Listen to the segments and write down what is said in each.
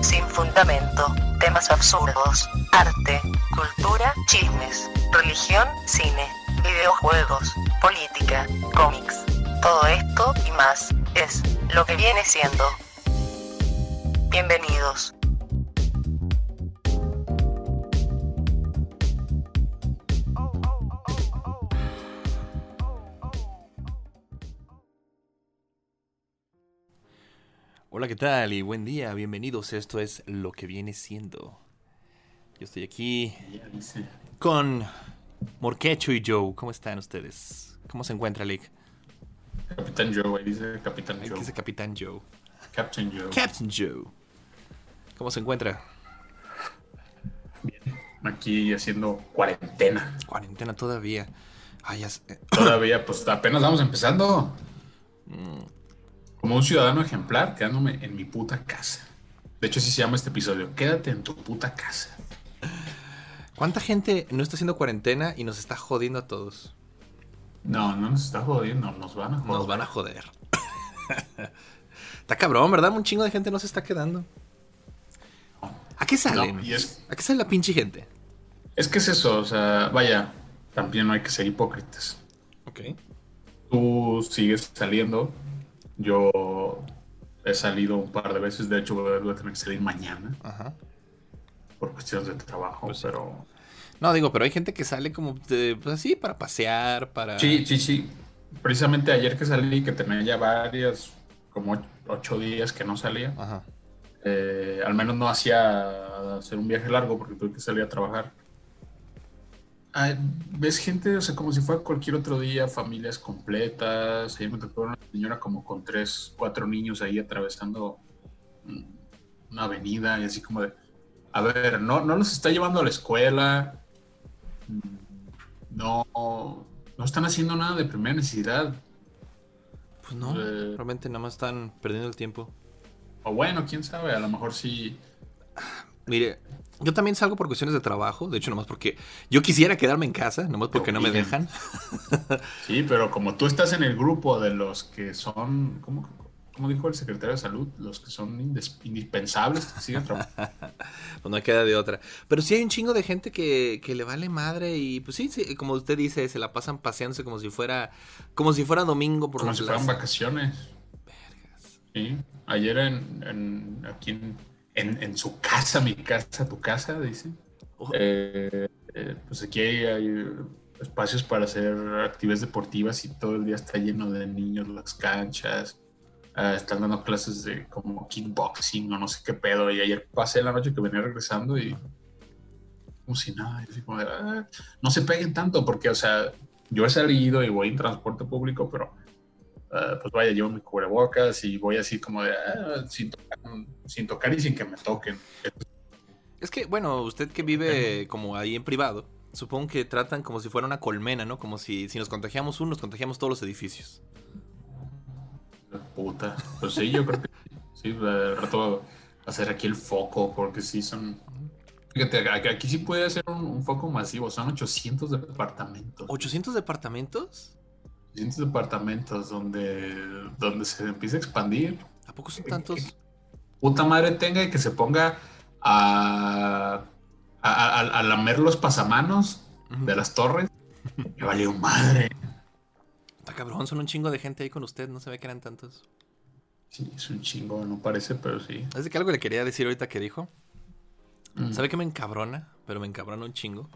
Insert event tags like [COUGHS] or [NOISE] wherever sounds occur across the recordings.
sin fundamento, temas absurdos, arte, cultura, chismes, religión, cine, videojuegos, política, cómics. Todo esto y más es lo que viene siendo. Bienvenidos. Hola, ¿qué tal? Y buen día, bienvenidos. Esto es lo que viene siendo. Yo estoy aquí con Morquecho y Joe. ¿Cómo están ustedes? ¿Cómo se encuentra, Lick? Capitán Joe, ahí dice Capitán Ahí Joe. dice Capitán Joe. Captain Joe. Captain Joe. ¿Cómo se encuentra? Aquí haciendo cuarentena. Cuarentena todavía. Ay, ya Todavía, pues apenas vamos empezando. Como un ciudadano ejemplar, quedándome en mi puta casa. De hecho, así se llama este episodio. Quédate en tu puta casa. ¿Cuánta gente no está haciendo cuarentena y nos está jodiendo a todos? No, no nos está jodiendo, nos van a joder. Nos van a joder. [LAUGHS] está cabrón, ¿verdad? Un chingo de gente no se está quedando. ¿A qué? No, es, ¿A qué sale la pinche gente? es que es eso, o sea, vaya, también no hay que ser hipócritas. Ok. Tú sigues saliendo. Yo he salido un par de veces, de hecho voy a tener que salir mañana Ajá. por cuestiones de trabajo, Pues pero... No, digo, pero hay gente que sale como, de, pues así, para pasear, para... Sí, sí, sí. Precisamente ayer que salí, que tenía ya varias, como och- ocho días que no salía, Ajá. eh, al menos no hacía hacer un viaje largo porque tuve que salir a trabajar. Ves gente, o sea, como si fuera cualquier otro día, familias completas. Ayer me tocó una señora como con tres, cuatro niños ahí atravesando una avenida y así como de, a ver, no, no los está llevando a la escuela, mm, no, no están haciendo nada de primera necesidad. Pues no, Eh. realmente nada más están perdiendo el tiempo. O bueno, quién sabe, a lo mejor sí. Mire, yo también salgo por cuestiones de trabajo, de hecho, nomás porque yo quisiera quedarme en casa, nomás porque no me dejan. Sí, pero como tú estás en el grupo de los que son, ¿cómo, cómo dijo el secretario de salud? Los que son indispensables que siguen trabajando. [LAUGHS] Pues no queda de otra. Pero sí hay un chingo de gente que, que le vale madre y pues sí, sí, como usted dice, se la pasan paseándose como si fuera, como si fuera domingo por como si fueran vacaciones. Sí, ayer en, en- aquí en, en- en su casa, mi casa, tu casa, dice. Oh, Eh, eh, pues aquí hay, hay espacios para hacer actividades deportivas y todo el día está lleno de niños, las canchas. Ah, están dando clases de como kickboxing o no sé qué pedo. Y ayer pasé la noche que venía regresando y como si nada. así como de, "Ah, no se peguen tanto porque, o sea, yo he salido y voy en transporte público, pero ah, pues vaya, llevo mi cubrebocas y voy así como de, "Ah", sin, tocar, sin tocar y sin que me toquen. Es que, bueno, usted que vive como ahí en privado, supongo que tratan como si fuera una colmena, ¿no? Como si, si nos contagiamos uno, nos contagiamos todos los edificios. Puta. Pues sí, yo creo que sí. De rato hacer aquí el foco, porque sí son. Fíjate, aquí, aquí sí puede ser un, un foco masivo. Son 800 departamentos. ¿800 departamentos? 800 departamentos donde, donde se empieza a expandir. ¿A poco son tantos? Puta madre tenga y que se ponga a, a, a- a lamer los pasamanos de las torres. Me valió madre. Está cabrón, son un chingo de gente ahí con usted, no se ve que eran tantos. Sí, es un chingo, no parece, pero sí. Es de que algo le quería decir ahorita que dijo. Mm. ¿Sabe qué me encabrona? Pero me encabrona un chingo.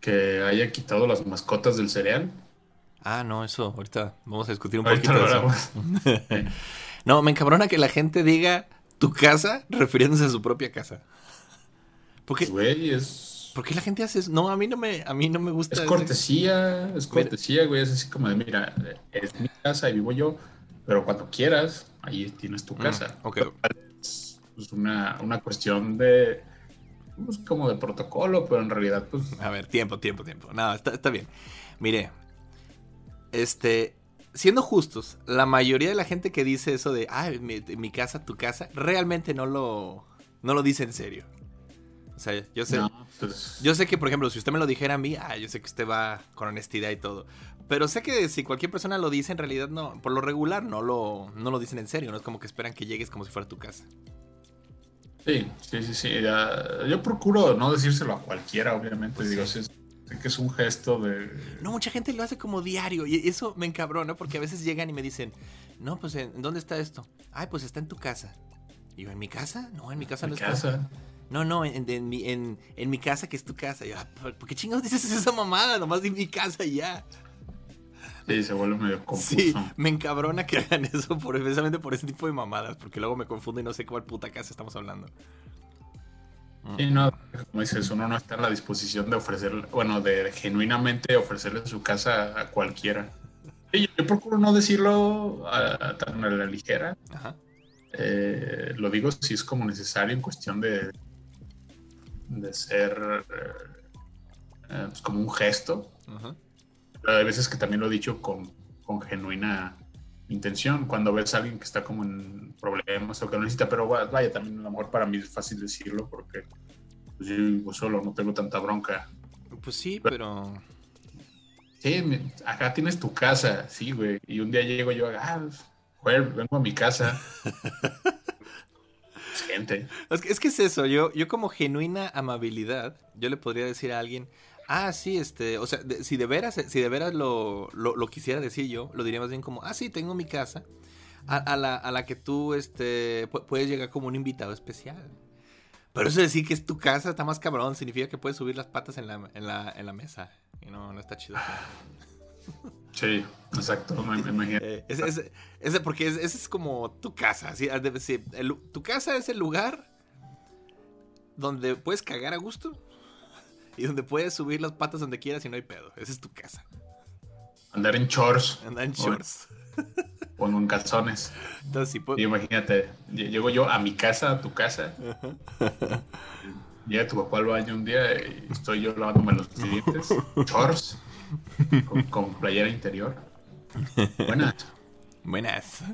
Que haya quitado las mascotas del cereal. Ah, no, eso, ahorita vamos a discutir un Ahorita poquito de eso. [LAUGHS] No, me encabrona que la gente diga tu casa refiriéndose a su propia casa. ¿Por qué, Güey, es, por qué la gente hace eso? No, a mí no me, a mí no me gusta. es ese- cortesía, es cortesía, güey. Es así como de, mira, es mi casa y vivo yo, pero cuando quieras, ahí tienes tu Mm, casa. ok. Es pues, una, una cuestión de, pues, como de protocolo, pero en realidad, pues, A ver, tiempo, tiempo, tiempo. No, está, está bien. Mire, este, siendo justos, la mayoría de la gente que dice eso de, ah, mi, mi casa, tu casa, realmente no lo, no lo dice en serio. O sea, yo sé, no, pues, yo sé que, por ejemplo, si usted me lo dijera a mí, ah, yo sé que usted va con honestidad y todo. Pero sé que si cualquier persona lo dice, en realidad no, por lo regular no lo, no lo dicen en serio. No es como que esperan que llegues como si fuera tu casa. Sí, sí, sí, sí. ya- yo procuro no decírselo a cualquiera, obviamente. Pues Digo, sí. sí, sé que es un gesto de. No, mucha gente lo hace como diario y eso me encabrona porque a veces llegan y me dicen, no, pues ¿en dónde está esto? Ay, pues está en tu casa. Y yo, ¿en mi casa? No, en mi casa en no está. casa. No, no, en, en mi, en- en mi casa que es tu casa. Y yo, "Ah, ¿por por qué chingados dices esa mamada? Nomás di mi casa y ya. Sí, se vuelve medio confuso. Sí, me encabrona que hagan eso por, precisamente por ese tipo de mamadas, porque luego me confundo y no sé cuál puta casa estamos hablando. Sí, no, como dices, uno no está en la disposición de ofrecer, bueno, de genuinamente ofrecerle su casa a cualquiera. Yo, yo procuro no decirlo a- tan a la ligera. Ajá. Eh, lo digo si es como necesario en cuestión de, de ser eh, eh, pues como un gesto. Ajá. Pero hay veces que también lo he dicho con, con genuina intención, cuando ves a alguien que está como en problemas o que lo necesita, pero va- vaya, también a lo mejor para mí es fácil decirlo porque pues, yo vivo solo, no tengo tanta bronca. Pues sí, pero. Sí, me- acá tienes tu casa, sí, güey, y un día llego yo, ah, joder, vengo a mi casa. Es [LAUGHS] gente. Es que, es que es eso, yo, yo como genuina amabilidad, yo le podría decir a alguien, ah, sí, este, o sea, de- si de veras, si de veras lo, lo, lo quisiera decir yo, lo diría más bien como, ah, sí, tengo mi casa, a, a la, a la que tú, este, pu- puedes llegar como un invitado especial. Pero eso de decir que es tu casa está más cabrón, significa que puedes subir las patas en la, en la, en la mesa. Y no, no está chido. [LAUGHS] Sí, exacto, me, [LAUGHS] imagino. Eh, ese, ese- ese- porque es- ese es como tu casa. ¿sí? Ah, el- tu casa es el lugar donde puedes cagar a gusto y donde puedes subir las patas donde quieras y no hay pedo. Esa es tu casa. Andar en shorts Andar en shorts. o en calzones. Entonces, sí, pues, Y imagínate, lle- llego yo a mi casa, a tu casa, llega tu papá al baño un día y estoy yo lavándome los dientes, [LAUGHS] shorts, con, con playera interior. Buenas. buenas.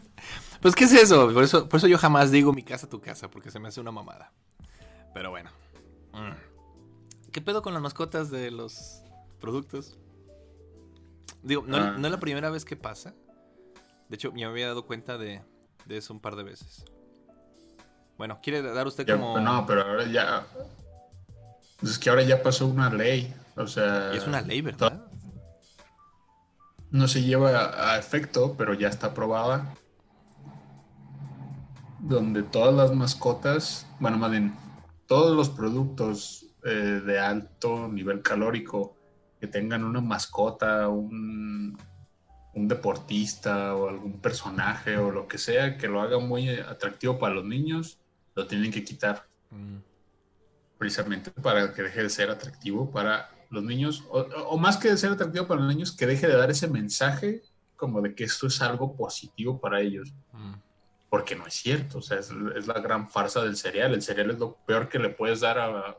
Pues, ¿qué es eso? Por, eso? por eso yo jamás digo mi casa, tu casa, porque se me hace una mamada. Pero bueno. Mm. ¿Qué pedo con las mascotas de los productos? Digo, no, Ah. no es la primera vez que pasa. De hecho, ya me había dado cuenta de, de eso un par de veces. Bueno, ¿quiere dar usted Ya, como...? No, pero ahora ya... es que ahora ya pasó una ley, o sea... Y es una ley, ¿verdad? No se lleva a, a efecto, pero ya está aprobada. Donde todas las mascotas, bueno, más bien, todos los productos eh, de alto nivel calórico que tengan una mascota, un, un deportista o algún personaje o lo que sea que lo haga muy atractivo para los niños, lo tienen que quitar Mm. precisamente para que deje de ser atractivo para los niños, o, o más que de ser atractivo para los niños, que deje de dar ese mensaje como de que esto es algo positivo para ellos, Mm. porque no es cierto, o sea, es, es la gran farsa del cereal, el cereal es lo peor que le puedes dar a,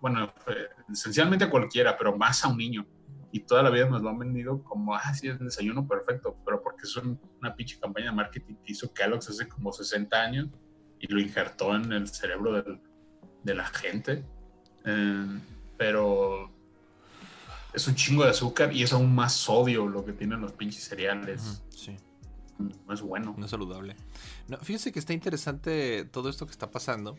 bueno, eh, esencialmente a cualquiera, pero más a un niño. Y toda la vida nos lo han vendido como, ah, sí, es el desayuno perfecto, pero porque es un- una pinche campaña de marketing que hizo Kellogg's hace como 60 años y lo injertó en el cerebro del- de la gente. Eh, pero es un chingo de azúcar y es aún más sodio lo que tienen los pinches cereales. Sí. No es bueno. No es saludable. No, fíjese que está interesante todo esto que está pasando.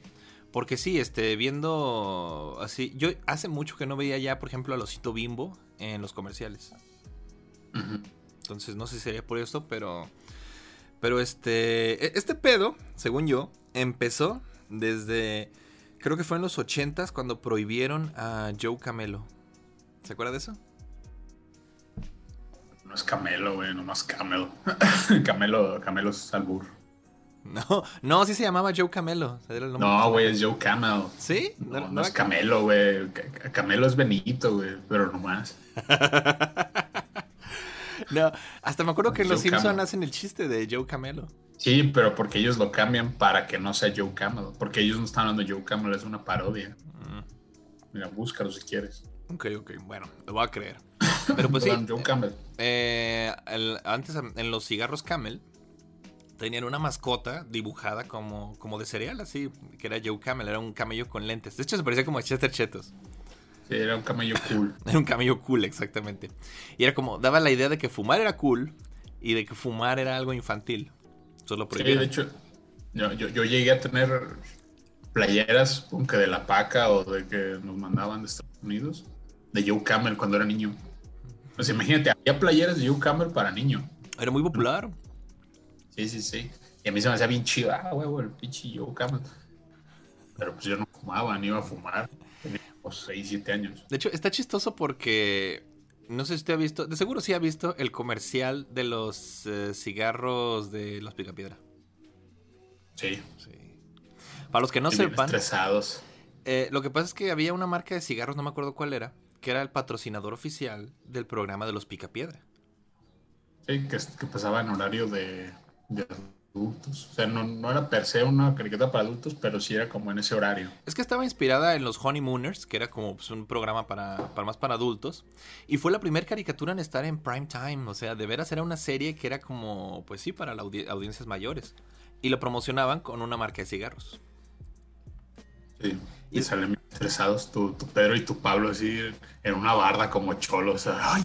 Porque sí, este, viendo así. Yo hace mucho que no veía ya, por ejemplo, al osito bimbo en los comerciales. Entonces no sé si sería por esto, pero. Pero este. e- Este pedo, según yo, empezó desde. Creo que fue en los 80s cuando prohibieron a Joe Camelo. ¿Se acuerda de eso? No es Camelo, güey, nomás Camelo. [LAUGHS] Camelo, Camelo es albur. No, no, sí se llamaba Joe Camelo. No, güey, es Joe Camel. ¿Sí? No, no no es Camelo, güey. Ca- Camelo es Benito, güey, pero nomás. [LAUGHS] No, hasta me acuerdo que en Joe Los Simpson hacen el chiste de Joe Camelo. Sí, pero porque ellos lo cambian para que no sea Joe Camel. Porque ellos no están hablando de Joe Camel, es una parodia. Mm, Mira, búscalo si quieres. ok, ok, bueno, lo voy a creer. Pero pues [COUGHS] sí, Joe Camel. eh, el- antes en los cigarros Camel tenían una mascota dibujada como, como de cereal, así, que era Joe Camel, era un camello con lentes. De hecho, se parecía como a Chester Chetos. Sí, era un camello cool. [LAUGHS] Era un camello cool, exactamente. Y era como, daba la idea de que fumar era cool y de que fumar era algo infantil. Solo Sí, de hecho, yo, yo, yo llegué a tener playeras, aunque de la paca o de que nos mandaban de Estados Unidos, de Joe Camel cuando era niño. Pues imagínate, había playeras de Joe Camel para niño. Era muy popular. Sí, sí, sí. Y a mí se me hacía bien chido, ah, huevo, el pinche Joe Camel. Pero pues yo no fumaba, ni iba a fumar. Tenía 6, 7 años. De hecho, está chistoso porque no sé si usted ha visto, de seguro sí ha visto el comercial de los eh, cigarros de los Picapiedra. Sí. Sí. Para los que no sepan, estresados. eh, lo que pasa es que había una marca de cigarros, no me acuerdo cuál era, que era el patrocinador oficial del programa de los Picapiedra. Sí, que, que pasaba en horario de, de adultos. O sea, no, no era per se una caricatura para adultos, pero sí era como en ese horario. Es que estaba inspirada en los Honeymooners, que era como pues, un programa para, para más para adultos. Y fue la primera caricatura en estar en prime time. O sea, de veras era una serie que era como, pues sí, para la audi- audiencias mayores. Y lo promocionaban con una marca de cigarros. Sí. Y Y- salen estresados tu, tu Pedro y tu Pablo así en una barda como cholos. O sea, ay,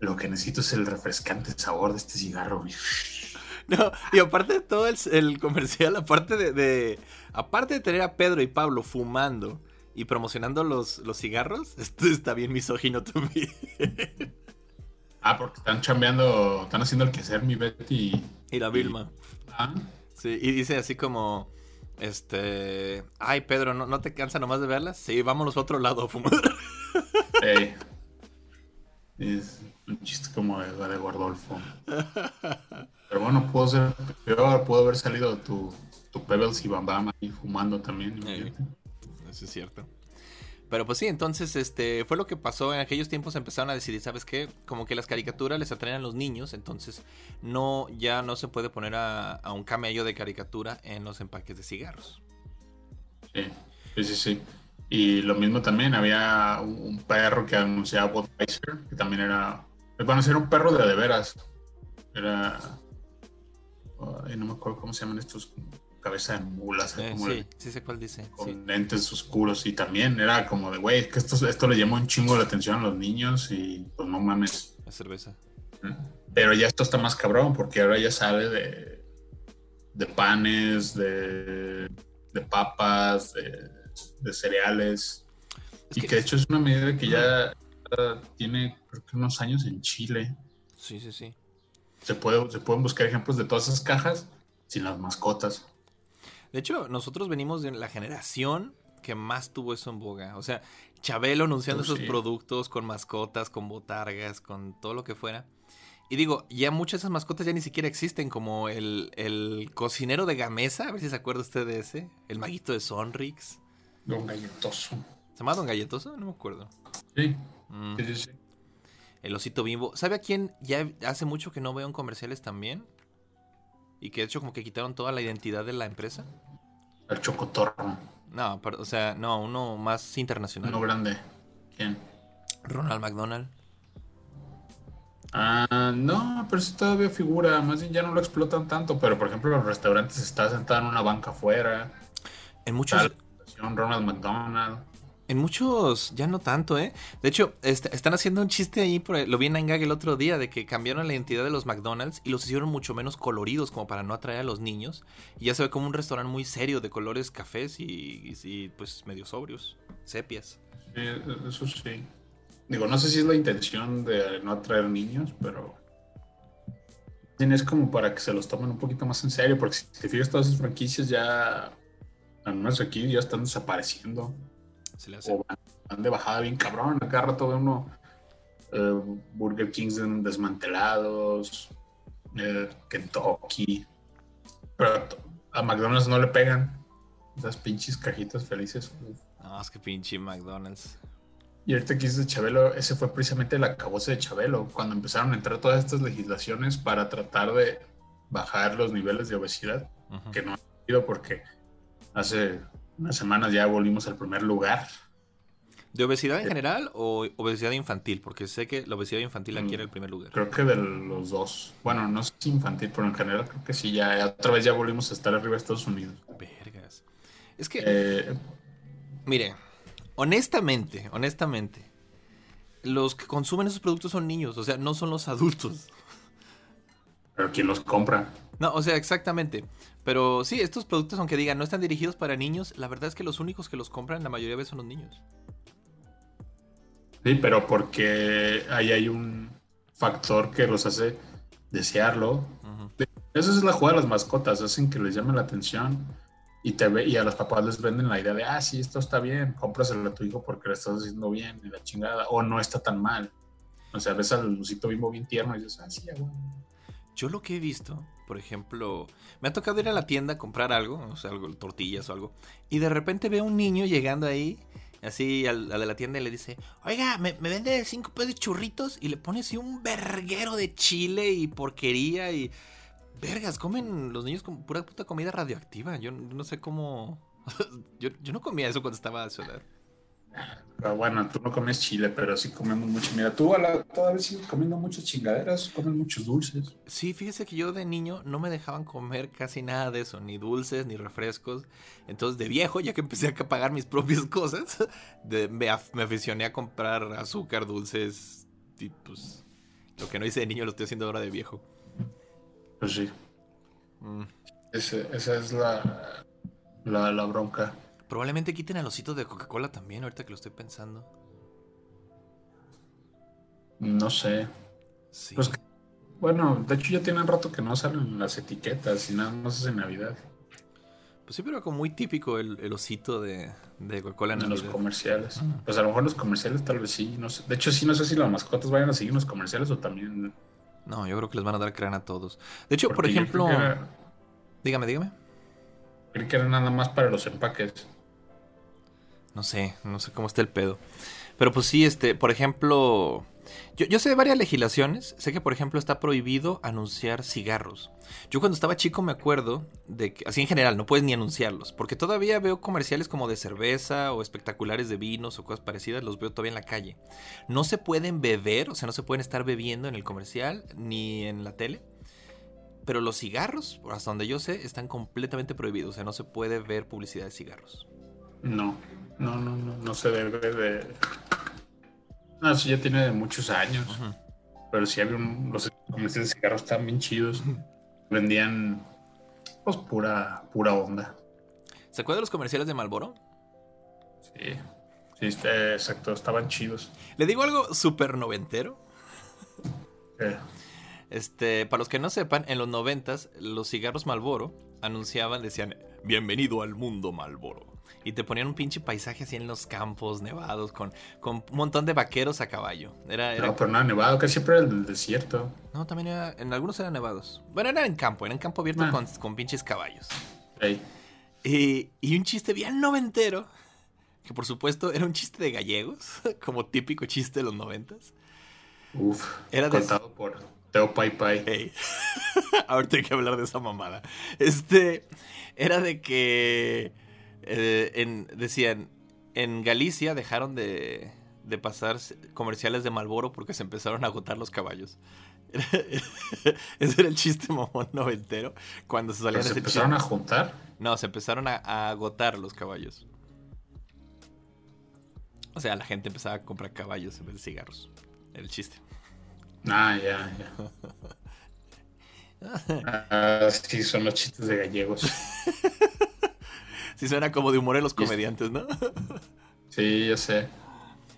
lo que necesito es el refrescante sabor de este cigarro. güey". No, y aparte de todo el, el comercial, aparte de, de- aparte de tener a Pedro y Pablo fumando y promocionando los, los cigarros, [LAUGHS] esto está bien misógino también. Ah, porque están chambeando, están haciendo el quehacer mi Betty. y la Vilma. Ah, Sí, y dice así como, este, ay Pedro, ¿no, no te cansa nomás de verlas? Sí, vámonos a otro lado a fumar. [LAUGHS] [LAUGHS] Es un chiste como de, de Gordolfo. Pero bueno, pudo ser peor, pudo haber salido tu, tu Pebbles y Bam Bam ahí fumando también. Eso es cierto. Pero pues sí, entonces este fue lo que pasó en aquellos tiempos empezaron a decidir, ¿sabes qué? Como que las caricaturas les atraen a los niños, entonces no ya no se puede poner a, a un camello de caricatura en los empaques de cigarros. Sí, sí, sí, sí. Y lo mismo también, había un, un perro que anunciaba Budweiser, que también era, bueno, era un perro de de veras. Era, no me acuerdo cómo se llaman estos, cabeza de mula, o sea, Eh, como sí, de- sí sé cuál dice. con sí. lentes oscuros y también era como de, güey, es que esto, esto le llamó un chingo la atención a los niños y pues no mames. La cerveza. Pero ya esto está más cabrón porque ahora ya sale de, de panes, de, de papas, de, de cereales. Es y que- que de hecho es una medida que ya tiene creo que unos años en Chile. Sí, sí, sí. Se, puede, se pueden buscar ejemplos de todas esas cajas sin las mascotas. De hecho, nosotros venimos de la generación que más tuvo eso en boga. O sea, Chabelo anunciando Oh, esos sí. productos con mascotas, con botargas, con todo lo que fuera. Y digo, ya muchas de esas mascotas ya ni siquiera existen, como el, el cocinero de Gamesa, a ver si se acuerda usted de ese. El maguito de Sonrix. Don Galletoso. ¿Se llama Don Galletoso? No me acuerdo. Sí, Mm, sí, sí, sí. El osito bimbo. ¿Sabe a quién ya hace mucho que no veo en comerciales también? Y que de hecho como que quitaron toda la identidad de la empresa. El chocotorro. No, pero, o sea, no, uno más internacional. Uno grande. ¿Quién? Ronald McDonald. Ah, no, pero sí todavía figura, más bien ya no lo explotan tanto, pero por ejemplo los restaurantes está sentado en una banca afuera, En muchos, Ronald McDonald, en muchos, ya no tanto, ¿eh? De hecho, est- están haciendo un chiste ahí, por, lo vi en Angag el otro día, de que cambiaron la identidad de los McDonald's y los hicieron mucho menos coloridos, como para no atraer a los niños. Y ya se ve como un restaurante muy serio, de colores cafés y, y- y, pues medio sobrios, sepias. Sí, eso sí. Digo, no sé si es la intención de no atraer niños, pero es como para que se los tomen un poquito más en serio, porque si te fijas todas esas franquicias ya, al menos aquí, ya están desapareciendo. Se le hace. o van, van de bajada bien cabrón. Acá rato ve uno eh, Burger Kings desmantelados, eh, Kentucky. Pero a McDonald's no le pegan esas pinches cajitas felices. No, es que pinche McDonald's. Y ahorita que dices de Chabelo, ese fue precisamente el acabose de Chabelo, cuando empezaron a entrar todas estas legislaciones para tratar de bajar los niveles de obesidad, que no ha sido porque hace unas semanas ya volvimos al primer lugar. ¿De obesidad en general o obesidad infantil? Porque sé que la obesidad infantil aquí Mm. era el primer lugar. Creo que de los dos. Bueno, no sé si infantil, pero en general creo que sí, ya otra vez ya volvimos a estar arriba de Estados Unidos. Vergas. Es que, Eh, mire, honestamente, honestamente, los que consumen esos productos son niños, o sea, no son los adultos. pero ¿quién los compra? No, o sea, exactamente. Pero sí, estos productos, aunque digan no están dirigidos para niños, la verdad es que los únicos que los compran la mayoría de veces son los niños. Sí, pero porque ahí hay un factor que los hace desearlo. Esa es la jugada de las mascotas, hacen que les llame la atención y, te ve, y a los papás les venden la idea de, ah, sí, esto está bien, cómpraselo a tu hijo porque lo estás haciendo bien y la chingada, o no está tan mal. O sea, ves al lucito bimbo bien tierno y dices, ah, sí, bueno. Yo lo que he visto, por ejemplo, me ha tocado ir a la tienda a comprar algo, o sea, algo, tortillas o algo, y de repente veo un niño llegando ahí, así al, de la tienda y le dice, oiga, ¿me, vende cinco pesos de churritos? Y le pone así un verguero de chile y porquería y... Vergas, comen los niños con pura puta comida radioactiva. Yo no sé cómo... [LAUGHS] yo, no comía eso cuando estaba a solar. Pero bueno, tú no comes chile, pero sí comemos mucho. Mira, tú a la, todavía sigues comiendo muchas chingaderas, comes muchos dulces. Sí, fíjese que yo de niño no me dejaban comer casi nada de eso, ni dulces, ni refrescos. Entonces, de viejo, ya que empecé a pagar mis propias [LAUGHS] cosas, me, aficioné a comprar azúcar, dulces, y pues lo que no hice de niño lo estoy haciendo ahora de viejo. Pues sí. Mm. esa es la, la, la bronca. Probablemente quiten al osito de Coca-Cola también, ahorita que lo estoy pensando. No sé. Sí. Pues, bueno, de hecho ya tienen rato que no salen las etiquetas y nada más es en Navidad. Pues sí, pero como muy típico el, osito de, Coca-Cola en, los comerciales. Pues a lo mejor los comerciales tal vez sí. No sé. De hecho, sí, no sé si las mascotas vayan a seguir los comerciales o también. No, yo creo que les van a dar crán a todos. De hecho, por ejemplo. Dígame, dígame. Creí que era nada más para los empaques. No sé, no sé cómo está el pedo. Pero pues sí, este, por ejemplo, yo, sé de varias legislaciones. Sé que, por ejemplo, está prohibido anunciar cigarros. Yo cuando estaba chico me acuerdo de que, así en general, no puedes ni anunciarlos. Porque todavía veo comerciales como de cerveza o espectaculares de vinos o cosas parecidas, los veo todavía en la calle. No se pueden beber, o sea, no se pueden estar bebiendo en el comercial ni en la tele. Pero los cigarros, hasta donde yo sé, están completamente prohibidos. O sea, no se puede ver publicidad de cigarros. No. No, no, no, no se debe de. No, eso ya tiene de muchos años. Pero sí había un. Los comerciales de cigarros estaban bien chidos. Vendían. Pues pura, pura onda. ¿Se acuerdan de los comerciales de Malboro? Sí. Sí, este, exacto, estaban chidos. Le digo algo súper noventero. Este, para los que no sepan, en los noventas, los cigarros Malboro anunciaban, decían, bienvenido al mundo Malboro. Y te ponían un pinche paisaje así en los campos nevados con, con un montón de vaqueros a caballo. Era, No, pero no nevado, casi siempre era el desierto. No, también era, en algunos eran nevados. Bueno, era en campo, era en campo abierto ah. con, pinches caballos. Y, y un chiste bien noventero, que por supuesto era un chiste de gallegos, [LAUGHS] como típico chiste de los noventas. Uf, era contado por Teo Pai Pai. [LAUGHS] Ahorita hay que hablar de esa mamada. Este, era de que eh, en, decían, en Galicia dejaron de, de pasar comerciales de Malboro porque se empezaron a agotar los caballos. [LAUGHS] Ese era el chiste mamón noventero. Cuando se salían ¿Se empezaron a juntar? No, se empezaron a, agotar los caballos. O sea, la gente empezaba a comprar caballos en vez de cigarros. Era el chiste. Ah, ya, ya. [LAUGHS] ah, sí, son los chistes de gallegos. [LAUGHS] sí suena como de humor en los comediantes, ¿no? sí, yo sé.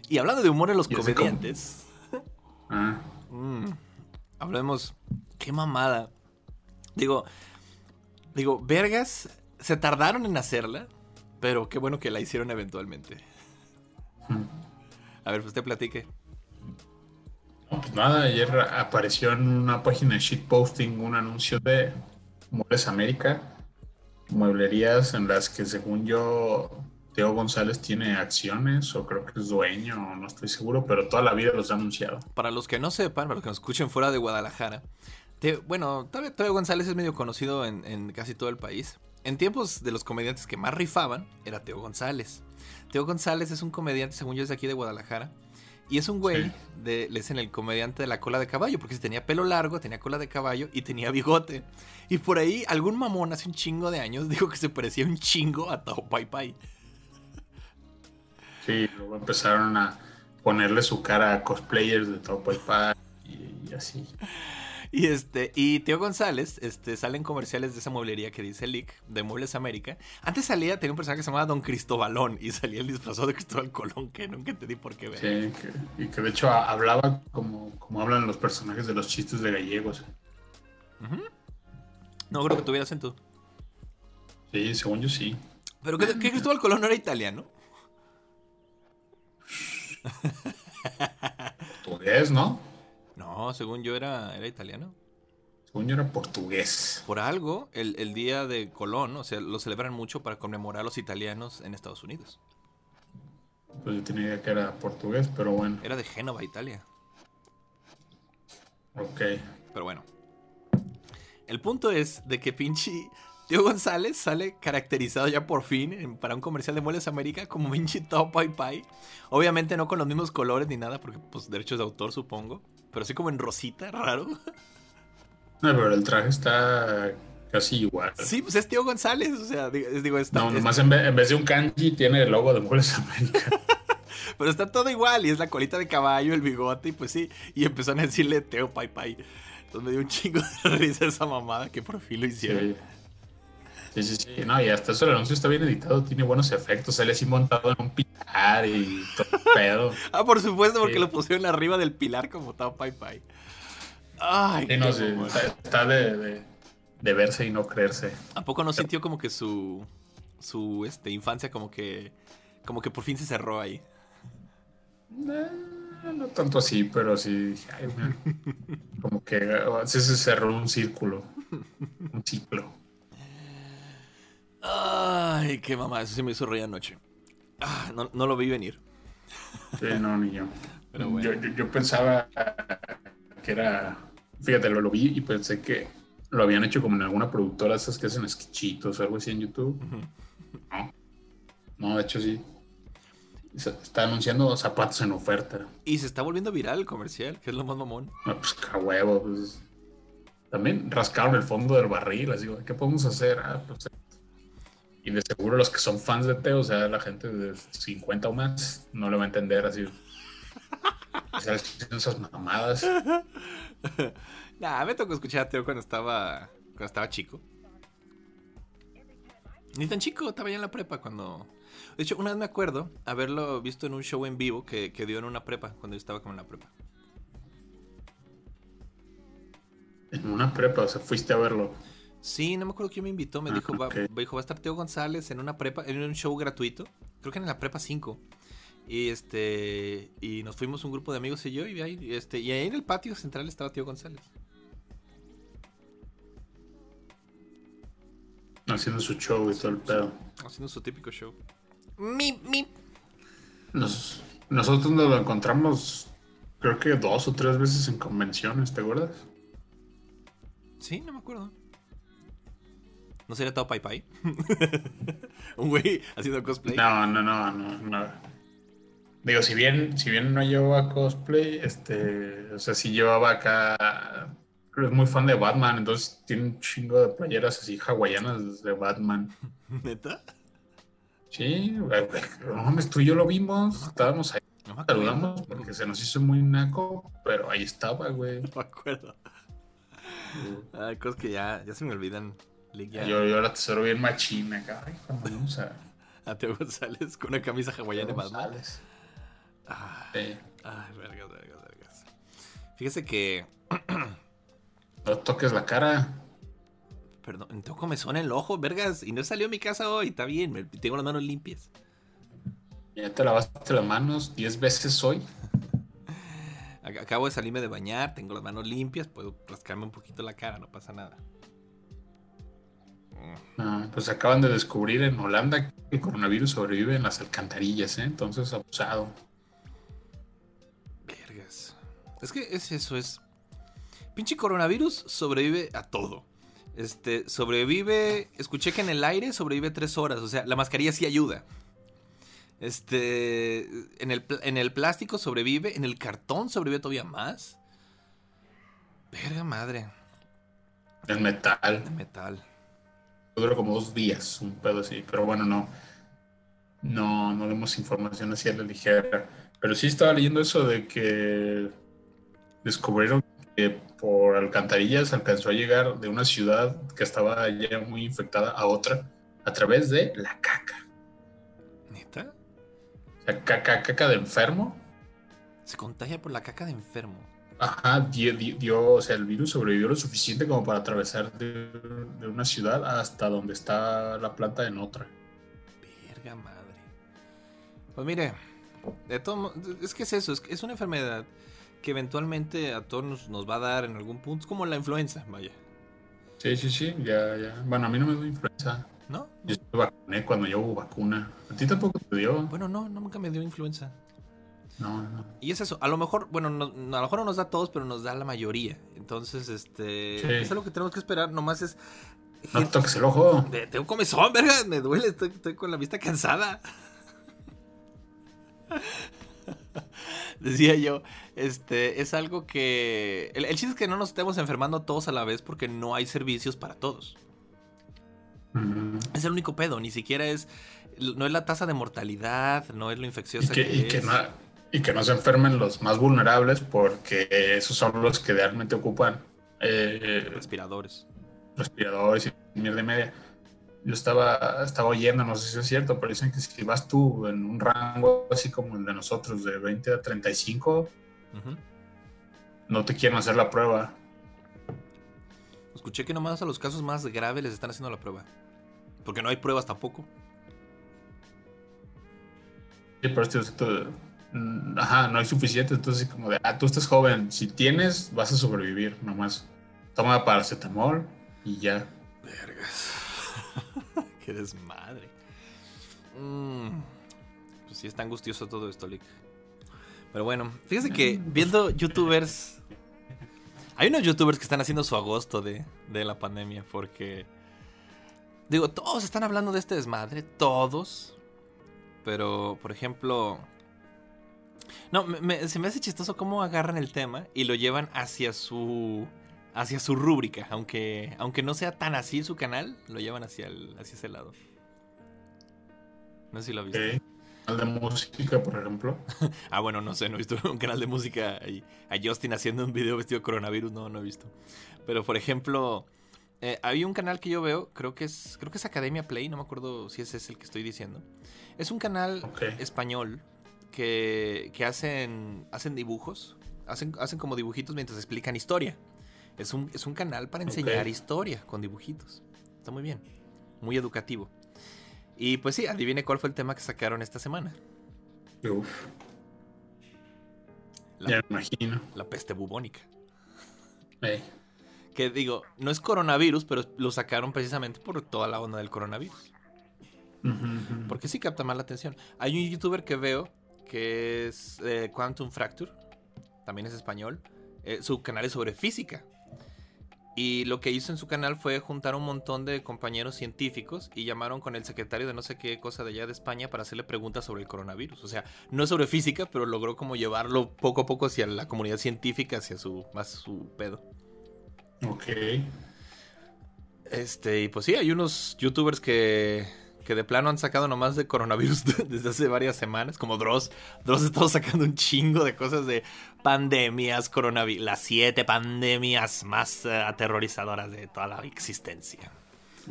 Y hablando de humor en los comediantes. Ah. Mm, hablemos. Qué mamada. Digo. Digo, vergas. Se tardaron en hacerla. Pero qué bueno que la hicieron eventualmente. Hmm. A ver, pues te platique. pues nada, ayer apareció en una página de shitposting un anuncio de Muebles América mueblerías en las que según yo Teo González tiene acciones o creo que es dueño, no estoy seguro, pero toda la vida los ha anunciado. Para los que no sepan, para los que nos escuchen fuera de Guadalajara, bueno, Teo González es medio conocido en, casi todo el país. En tiempos de los comediantes que más rifaban, era Teo González. Teo González es un comediante, según yo, es de aquí de Guadalajara. Y es un güey, de, le dicen el comediante de la cola de caballo, porque tenía pelo largo, tenía cola de caballo y tenía bigote. Y por ahí algún mamón hace un chingo de años [LAUGHS] dijo que se parecía un chingo a Tao Pai Pai. Sí, luego empezaron a ponerle su cara a cosplayers de Tao Pai Pai y, así. Y este, y Teo González, este, salen comerciales de esa mueblería que dice Lick, de Muebles América. Antes salía, tenía un personaje que se llamaba Don Cristobalón, y salía el disfrazado de Cristóbal Colón, que nunca entendí por qué. Sí, que, y que de hecho hablaba como, como hablan los personajes de los chistes de gallegos. No creo que tuviera acento. Sí, según yo sí. Pero que, Cristóbal Colón no era italiano. Portugués, ¿no? No, según yo era, era italiano. Según yo era portugués. Por algo, el, día de Colón, o sea, lo celebran mucho para conmemorar a los italianos en Estados Unidos. Pues yo tenía idea que era portugués, pero bueno. Era de Génova, Italia. Ok. Pero bueno. El punto es de que pinche Tío González sale caracterizado ya por fin para un comercial de Muebles América como pinche Top Pai Pai. Obviamente no con los mismos colores ni nada, porque pues derechos de autor supongo. Pero así como en rosita, [LAUGHS] raro. No, pero el traje está casi igual. Sí, pues es Tío González, o sea, digo, está, No, nomás en, vez, de un kanji tiene el logo de Muebles América. [LAUGHS] pero está todo igual, y es la colita de caballo, el bigote, y pues sí. Y empezó a decirle Teo Pai Pai. Entonces me dio un chingo de [LAUGHS] risa esa mamada que por fin lo hicieron. Sí, sí, sí. No, y hasta eso el anuncio está bien editado, tiene buenos efectos. Sale así montado en un pilar y todo pedo. [LAUGHS] ah, por supuesto, porque lo pusieron arriba del pilar como estaba Pai Pai. Ay, no, está, de, verse y no creerse. ¿A poco no sintió como que su su este, infancia como que como que por fin se cerró ahí? Eh, no tanto así, pero sí. [LAUGHS] como que se cerró un círculo, un ciclo. Ay, qué mamá, eso se me hizo reír anoche. Ah, no, lo vi venir. Sí, no, ni yo. yo, pensaba que era. Fíjate, lo, lo, vi y pensé que lo habían hecho como en alguna productora, esas que hacen esquichitos o algo así en YouTube. No. No, de hecho sí. está anunciando zapatos en oferta. Y se está volviendo viral el comercial, que es lo más mamón. No, pues huevo. Pues. También rascaron el fondo del barril. Así, ¿qué podemos hacer? Ah, pues y de seguro los que son fans de Teo, o sea, la gente de 50 o más, no lo va a entender así. O sea, esas mamadas. [LAUGHS] Nah, me tocó escuchar a Teo cuando estaba, cuando estaba chico. Ni tan chico, estaba ya en la prepa cuando... De hecho, una vez me acuerdo haberlo visto en un show en vivo que, que dio en una prepa, cuando yo estaba como en la prepa. En una prepa, o sea, fuiste a verlo. Sí, no me acuerdo quién me invitó. Me ah, dijo, va, dijo, va a estar Teo González en una prepa, en un show gratuito. Creo que en la prepa 5. Y este. Y nos fuimos un grupo de amigos y yo. Y ahí, este, y ahí en el patio central estaba Teo González. Haciendo su show y todo el pedo. Haciendo su típico show. Mi. nosotros nos lo encontramos, creo que dos o tres veces en convenciones, ¿te acuerdas? Sí, no me acuerdo. ¿No sería todo Pai Pai? [LAUGHS] Un güey haciendo cosplay. No, no, no, no, Digo, si bien, si bien no llevaba cosplay, este, o sea, si llevaba acá, es muy fan de Batman, entonces tiene un chingo de playeras así hawaianas de Batman. [LAUGHS] ¿Neta? Sí, no mames, tú y yo lo vimos, estábamos ahí, no saludamos porque se nos hizo muy naco, pero ahí estaba, güey. [LAUGHS] No me acuerdo. Ay, cosas que ya, ya se me olvidan. Yo, yo la tesoro bien machina acá. Ay, vamos a. A Teo González con una camisa hawaiana de Batman. Ah, sí. Ay, vergas, vergas, vergas. Fíjese que. [CLEARS THROAT] no toques la cara. Perdón, tengo comezón en el ojo, vergas. Y no salió a mi casa hoy, está bien, tengo las manos limpias. Ya te lavaste las manos 10 veces hoy. [LAUGHS] Acabo de salirme de bañar, tengo las manos limpias, puedo rascarme un poquito la cara, no pasa nada. Ah, pues acaban de descubrir en Holanda que el coronavirus sobrevive en las alcantarillas, ¿eh? entonces abusado. Vergas. Es que es eso, es. Pinche coronavirus sobrevive a todo. Este, sobrevive. Escuché que en el aire sobrevive tres horas. O sea, la mascarilla sí ayuda. Este. En el, en el plástico sobrevive. En el cartón sobrevive todavía más. Verga madre. En metal. En metal duró como dos días, un pedo así, pero bueno, no, no, no demos información así a la ligera. Pero sí estaba leyendo eso de que descubrieron eh, por alcantarillas alcanzó a llegar de una ciudad que estaba ya muy infectada a otra a través de la caca. ¿Neta? O sea, caca, caca de enfermo. Se contagia por la caca de enfermo. Ajá, dio, dio- dio- o sea, el virus sobrevivió lo suficiente como para atravesar de, de una ciudad hasta donde está la planta en otra. Verga madre. Pues mire, de todo, es que es eso, es, es una enfermedad que eventualmente a todos nos, nos va a dar en algún punto, es como la influenza, vaya. Sí, sí, sí, ya, ya. Bueno, a mí no me dio influenza. ¿No? Yo me vacuné cuando ya hubo vacuna. ¿A ti tampoco te dio? Bueno, no, no, nunca me dio influenza. No, no. Y es eso, a lo mejor, bueno, no- no- a lo mejor no nos da a todos, pero nos da a la mayoría. Entonces, este, Sí. es algo que tenemos que esperar, nomás es... No toques el ojo. De- Tengo comezón, verga, me duele, estoy, estoy con la vista cansada. [LAUGHS] Decía yo, este, es algo que... El, el chiste es que no nos estemos enfermando todos a la vez porque no hay servicios para todos. Es el único pedo, ni siquiera es... No es la tasa de mortalidad, no es lo Y infecciosa que, que, y, que no, y que no se enfermen los más vulnerables porque esos son los que realmente ocupan eh, Respiradores. respiradores y mierda y media. Yo estaba, estaba oyendo, no sé si es cierto, pero dicen que si vas tú en un rango así como el de nosotros, de 20 a 35, Ujú. no te quieren hacer la prueba. Escuché que nomás a los casos más graves les están haciendo la prueba. Porque no hay pruebas tampoco. Sí, pero esto, esto- ajá, no hay suficiente, entonces como de, ah, tú estás joven, si tienes, vas a sobrevivir nomás. Toma paracetamol y ya. Vergas. [LAUGHS] Qué desmadre. Mm, Pues sí, está angustioso todo esto, Lick. Pero bueno, fíjese que [LAUGHS] viendo youtubers. Hay unos youtubers que están haciendo su agosto de, de la pandemia porque. Digo, todos están hablando de este desmadre, todos. Pero, por ejemplo. No, me- me- se me hace chistoso cómo agarran el tema y lo llevan hacia su. hacia su rúbrica. Aunque. Aunque no sea tan así su canal, lo llevan hacia el, hacia ese lado. No sé si lo has visto. Ok. Canal de música, por ejemplo. [LAUGHS] Ah, bueno, no sé, no he visto un canal de música ahí, a Justin haciendo un video vestido de coronavirus, no, no he visto. Pero por ejemplo, eh, hay un canal que yo veo, creo que es creo que es Academia Play, no me acuerdo si ese es el que estoy diciendo. Es un canal español que, que hacen hacen dibujos, hacen hacen como dibujitos mientras explican historia. Es un, es un canal para enseñar historia con dibujitos. Está muy bien, muy educativo. Y pues sí, adivine cuál fue el tema que sacaron esta semana. Uf, La- ya me imagino. La peste bubónica. Que digo, no es coronavirus, pero lo sacaron precisamente por toda la onda del coronavirus. Porque sí capta más la atención. Hay un youtuber que veo que es eh, Quantum Fracture. También es español. Eh, su canal es sobre física. Y lo que hizo en su canal fue juntar un montón de compañeros científicos y llamaron con el secretario de no sé qué cosa de allá de España para hacerle preguntas sobre el coronavirus. O sea, no es sobre física, pero logró como llevarlo poco a poco hacia la comunidad científica, hacia su más su pedo. Ok. Este, y pues sí, hay unos youtubers que, que de plano han sacado nomás de coronavirus [LAUGHS] desde hace varias semanas, como Dross. Dross ha estado sacando un chingo de cosas de pandemias, coronavirus, las siete pandemias más eh, aterrorizadoras de toda la existencia.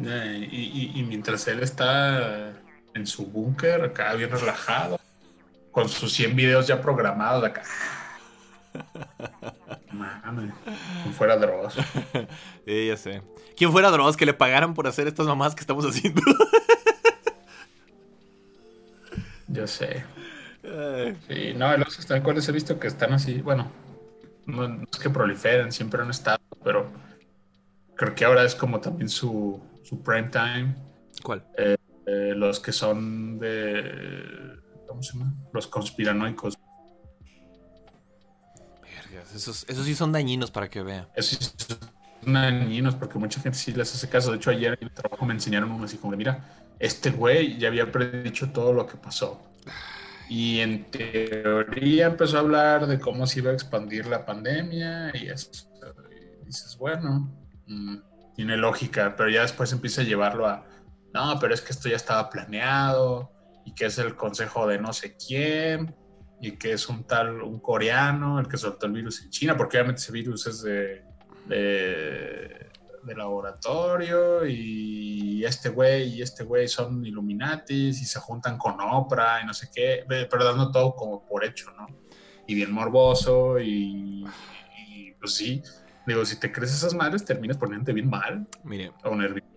Eh, y, y- y mientras él está en su búnker, acá bien relajado, con sus 100 videos ya programados acá. [LAUGHS] Mames, como fuera Dross. [LAUGHS] Sí, ya sé. ¿Quién fuera Dross que le pagaran por hacer estas mamás que estamos haciendo? Yo sé. Sí, no, los están cuales he visto que están así, bueno, no, no es que proliferen, siempre han estado, pero creo que ahora es como también su, su prime time. ¿Cuál? Eh, los que son de. ¿Cómo se llama? Los conspiranoicos. Vergas, esos, esos sí son dañinos para que vean. Esos sí son dañinos porque mucha gente sí les hace caso. De hecho, ayer en el trabajo me enseñaron uno así como de: mira, este güey ya había predicho todo lo que pasó. Y en teoría empezó a hablar de cómo se iba a expandir la pandemia y eso. Y dices, bueno, mm, tiene lógica, pero ya después empieza a llevarlo a, no, pero es que esto ya estaba planeado y que es el consejo de no sé quién y que es un tal, un coreano el que soltó el virus en China, porque obviamente ese virus es de, de, laboratorio y este güey y este güey son Illuminatis y se juntan con Oprah y no sé qué, pero dando todo como por hecho, ¿no? Y bien morboso y, y pues sí, digo, si te crees esas madres terminas poniéndote bien mal. Mire. O nervioso.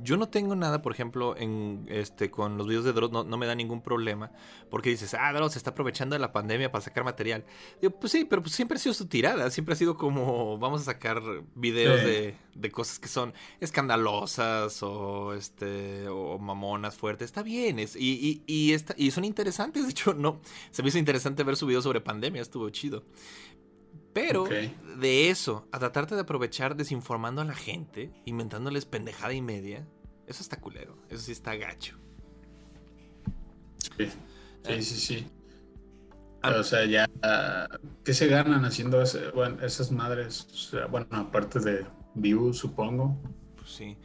Yo no tengo nada, por ejemplo, en este con los videos de Dross, no, me da ningún problema. Porque dices, ah, Dross se está aprovechando de la pandemia para sacar material. Digo, pues sí, pero pues siempre ha sido su tirada. Siempre ha sido como, vamos a sacar videos de, de, cosas que son escandalosas o este o mamonas fuertes. Está bien, es, y, y, y, y son interesantes. De hecho, no, se me hizo interesante ver su video sobre pandemia, estuvo chido. Pero de eso, a tratarte de aprovechar desinformando a la gente, inventándoles pendejada y media, eso está culero. Eso sí está gacho. Sí, sí, sí. sí. Ah. o sea, ya, ¿qué se ganan haciendo esas madres? bueno, aparte de views, supongo. Pues sí.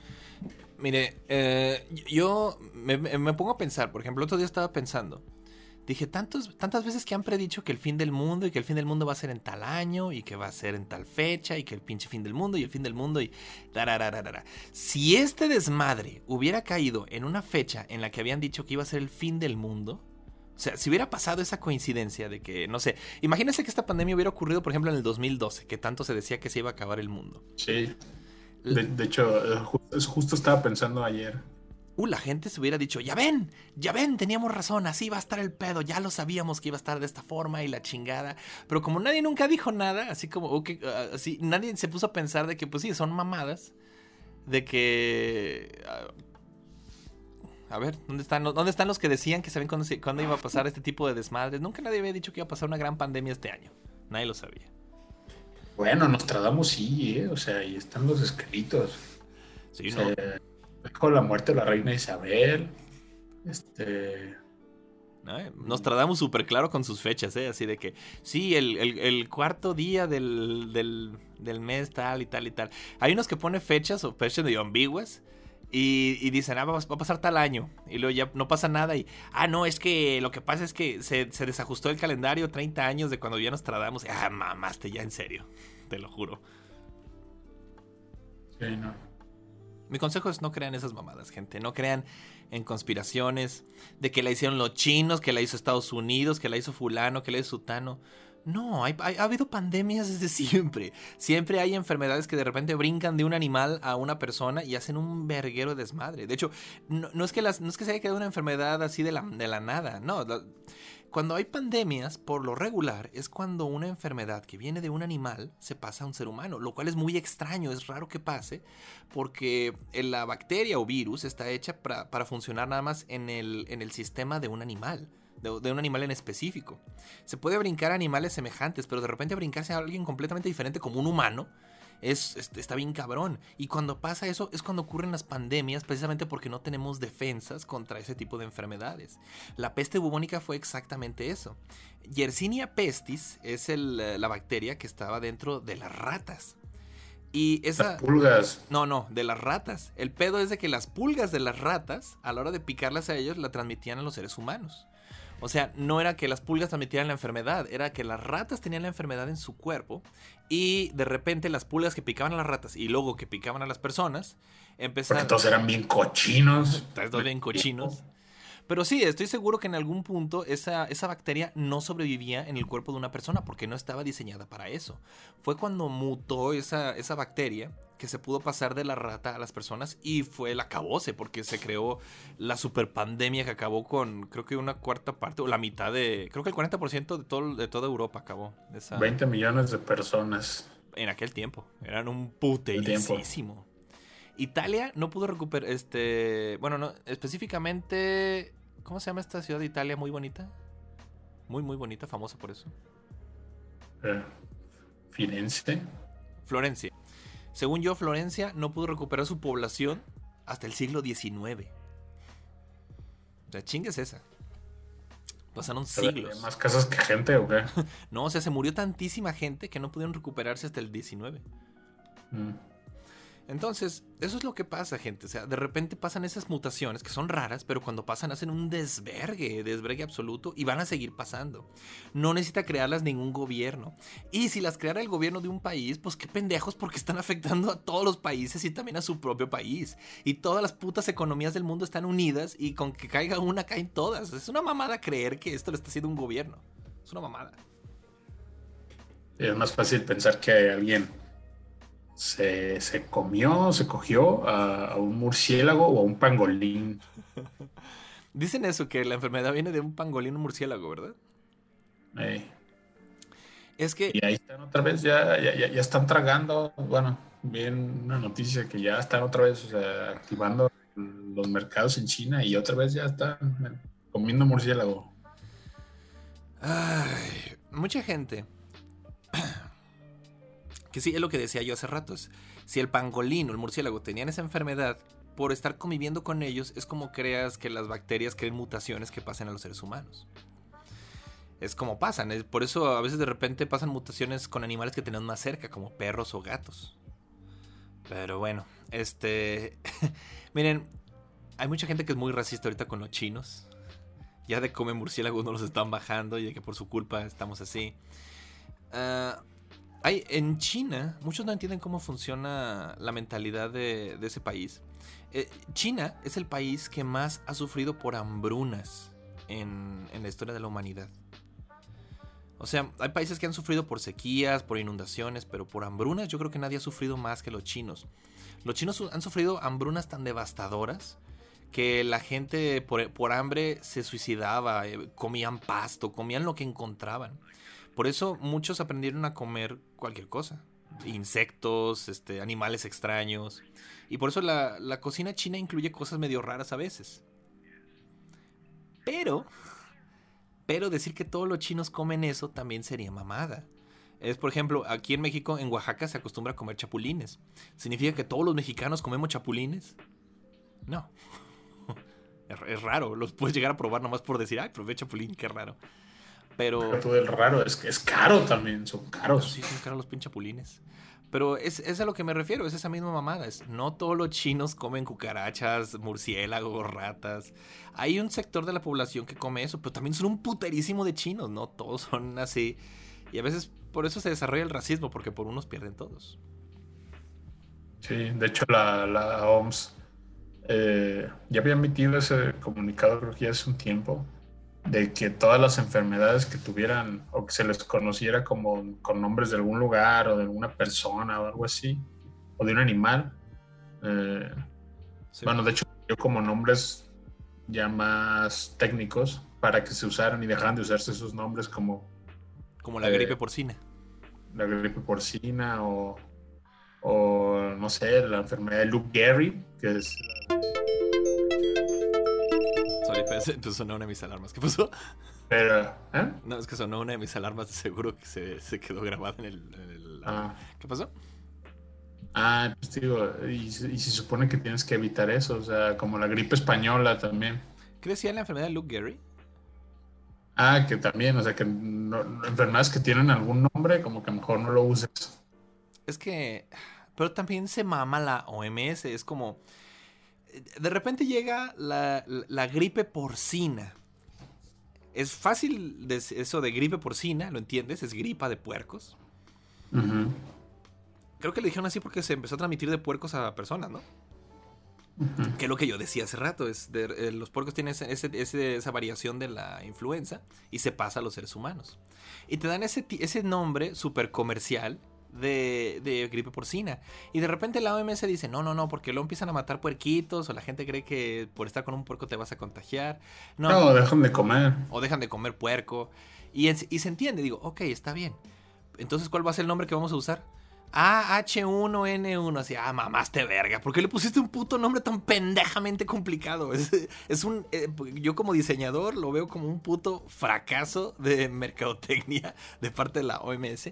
Mire, eh, yo me, me, pongo a pensar, por ejemplo, otro día estaba pensando, Dije, tantos, tantas veces que han predicho que el fin del mundo y que el fin del mundo va a ser en tal año y que va a ser en tal fecha y que el pinche fin del mundo y el fin del mundo y... Si este desmadre hubiera caído en una fecha en la que habían dicho que iba a ser el fin del mundo, o sea, si hubiera pasado esa coincidencia de que, no sé, imagínense que esta pandemia hubiera ocurrido, por ejemplo, en el 2012, que tanto se decía que se iba a acabar el mundo. Sí. De, hecho, eh, justo estaba pensando ayer uh, la gente se hubiera dicho, ya ven, ya ven, teníamos razón, así va a estar el pedo, ya lo sabíamos que iba a estar de esta forma y la chingada. Pero como nadie nunca dijo nada, así como, ah, así, nadie se puso a pensar de que, pues sí, son mamadas, de que... Ah, a ver, ¿dónde están, ¿dónde están los que decían que saben cuándo, cuándo iba a pasar este tipo de desmadres? Nunca nadie había dicho que iba a pasar una gran pandemia este año. Nadie lo sabía. Bueno, nos tratamos sí, ¿eh? o sea, ahí están los escritos. Sí, ¿no? Con la muerte de la reina Isabel. Este. Nos tratamos súper claro con sus fechas, ¿eh? Así de que, sí, el, cuarto día del, del, mes tal y tal y tal. Hay unos que ponen fechas o fechas medio ambiguas y, dicen, ah, va, a pasar tal año. Y luego ya no pasa nada y, ah, no, es que lo que pasa es que se, se desajustó el calendario 30 años de cuando ya nos tratamos. Ah, mamaste ya en serio, te lo juro. Sí, no. Mi consejo es no crean esas mamadas, gente. No crean en conspiraciones de que la hicieron los chinos, que la hizo Estados Unidos, que la hizo fulano, que la hizo sutano. No, ha habido pandemias desde [LAUGHS] siempre. Siempre hay enfermedades que de repente brincan de un animal a una persona y hacen un verguero de desmadre. De hecho, no, es, que se haya quedado una enfermedad así de la, de la nada, no. Cuando hay pandemias, por lo regular, es cuando una enfermedad que viene de un animal se pasa a un ser humano, lo cual es muy extraño, es raro que pase, porque la bacteria o virus está hecha para, funcionar nada más en el, en el sistema de un animal de, un animal en específico. Se puede brincar a animales semejantes, pero de repente brincarse a alguien completamente diferente como un humano es, está bien cabrón. Y cuando pasa eso es cuando ocurren las pandemias, precisamente porque no tenemos defensas contra ese tipo de enfermedades. La peste bubónica fue exactamente eso. Yersinia pestis es la bacteria que estaba dentro de las ratas. Y esa. Las pulgas. No, no, de las ratas. El pedo es de que las pulgas de las ratas, a la hora de picarlas a ellos, la transmitían a los seres humanos. O sea, no era que las pulgas transmitieran la enfermedad, era que las ratas tenían la enfermedad en su cuerpo y de repente las pulgas que picaban a las ratas y luego que picaban a las personas empezaron... Porque todos eran bien cochinos. Todos bien cochinos. Pero sí, estoy seguro que en algún punto esa, esa bacteria no sobrevivía en el cuerpo de una persona porque no estaba diseñada para eso. Fue cuando mutó esa, esa bacteria que se pudo pasar de la rata a las personas y fue el acabose porque se creó la superpandemia que acabó con creo que una cuarta parte o la mitad de, creo que el 40% de, todo, de toda Europa acabó. Esa, 20 millones de personas. En aquel tiempo, eran un puterísimo. Italia no pudo recuperar, este, bueno, no, específicamente, ¿cómo se llama esta ciudad de Italia muy bonita? Muy, muy bonita, famosa por eso. Eh, Firenze. Florencia. Según yo, Florencia no pudo recuperar su población hasta el siglo XIX. La chinga es esa. Pasaron siglos. ¿Más casas que gente o qué? [LAUGHS] no, o sea, se murió tantísima gente que no pudieron recuperarse hasta el XIX. Mm. Entonces, eso es lo que pasa, gente. O sea, de repente pasan esas mutaciones que son raras, pero cuando pasan hacen un desvergue, desvergue absoluto y van a seguir pasando. No necesita crearlas ningún gobierno. Y si las creara el gobierno de un país, pues qué pendejos porque están afectando a todos los países y también a su propio país. Y todas las putas economías del mundo están unidas y con que caiga una caen todas. Es una mamada creer que esto lo está haciendo un gobierno. Es una mamada. Es más fácil pensar que alguien se, comió, se cogió a, un murciélago o a un pangolín. [LAUGHS] Dicen eso, que la enfermedad viene de un pangolín o un murciélago, ¿verdad? Es que... Y ahí están otra vez, ya, ya, ya, están tragando, bueno, bien una noticia que ya están otra vez activando los mercados en China y otra vez ya están comiendo murciélago. Ay, mucha gente que sí, es lo que decía yo hace rato. si el pangolín o el murciélago tenían esa enfermedad, por estar conviviendo con ellos, es como creas que las bacterias creen mutaciones que pasen a los seres humanos. Es como pasan. por eso a veces de repente pasan mutaciones con animales que tenemos más cerca, como perros o gatos. Pero bueno, este. [LAUGHS] Miren, hay mucha gente que es muy racista ahorita con los chinos. Ya de comer murciélagos no los están bajando y de que por su culpa estamos así. Ah hay, en China, muchos no entienden cómo funciona la mentalidad de, ese país. Eh, China es el país que más ha sufrido por hambrunas en, la historia de la humanidad. O sea, hay países que han sufrido por sequías, por inundaciones, pero por hambrunas yo creo que nadie ha sufrido más que los chinos. Los chinos han sufrido hambrunas tan devastadoras que la gente por, hambre se suicidaba, eh, comían pasto, comían lo que encontraban. Por eso muchos aprendieron a comer cualquier cosa. Insectos, este, animales extraños. Y por eso la, la cocina china incluye cosas medio raras a veces. Pero, pero decir que todos los chinos comen eso también sería mamada. Es, por ejemplo, aquí en México, en Oaxaca, se acostumbra a comer chapulines. ¿Significa que todos los mexicanos comemos chapulines? No. [LAUGHS] Es, raro. Los puedes llegar a probar nomás por decir, ay, probé chapulín, qué raro. Pero. todo el raro, es que es caro también, son caros. Sí, son caros los pinchapulines. Pero es, es, a lo que me refiero, es esa misma mamada. Es, no todos los chinos comen cucarachas, murciélagos, ratas. Hay un sector de la población que come eso, pero también son un puterísimo de chinos, ¿no? Todos son así. Y a veces por eso se desarrolla el racismo, porque por unos pierden todos. Sí, de hecho la, la OMS eh, ya había emitido ese comunicado, creo que ya hace un tiempo, de que todas las enfermedades que tuvieran o que se les conociera como con nombres de algún lugar o de alguna persona o algo así, o de un animal, eh, bueno, de hecho, yo como nombres ya más técnicos para que se usaran y dejaran de usarse esos nombres como... Como la gripe eh, porcina. La gripe porcina o, o, no sé, la enfermedad de Luke Gehrig, que es [LAUGHS] entonces sonó una de mis alarmas. ¿Qué pasó? Pero, ¿eh? No, es que sonó una de mis alarmas, seguro que se, se quedó grabada en el. ah. ¿Qué pasó? Ah, pues digo, y, se supone que tienes que evitar eso, o sea, como la gripe española también. ¿Qué decía la enfermedad de Luke Gary? Ah, que también, o sea, que enfermedades que tienen algún nombre, como que mejor no lo uses. Es que, pero también se mama la OMS, es como, de repente llega la, gripe porcina. Es fácil eso de gripe porcina, ¿lo entiendes? Es gripa de puercos. Creo que le dijeron así porque se empezó a transmitir de puercos a personas, ¿no? Que es lo que yo decía hace rato, es de, eh, los puercos tienen esa variación de la influenza y se pasa a los seres humanos. Y te dan ese, ese nombre súper comercial de, gripe porcina. Y de repente la OMS dice, no, no, no, porque luego empiezan a matar puerquitos o la gente cree que por estar con un puerco te vas a contagiar. No, no dejan de comer. O dejan de comer puerco. Y, y se entiende, digo, ok, está bien. Entonces, ¿cuál va a ser el nombre que vamos a usar? AH1N1, así, ah, mamaste verga. ¿Por qué le pusiste un puto nombre tan pendejamente complicado? [LAUGHS] Es, es un. Eh, yo, como diseñador, lo veo como un puto fracaso de mercadotecnia de parte de la OMS.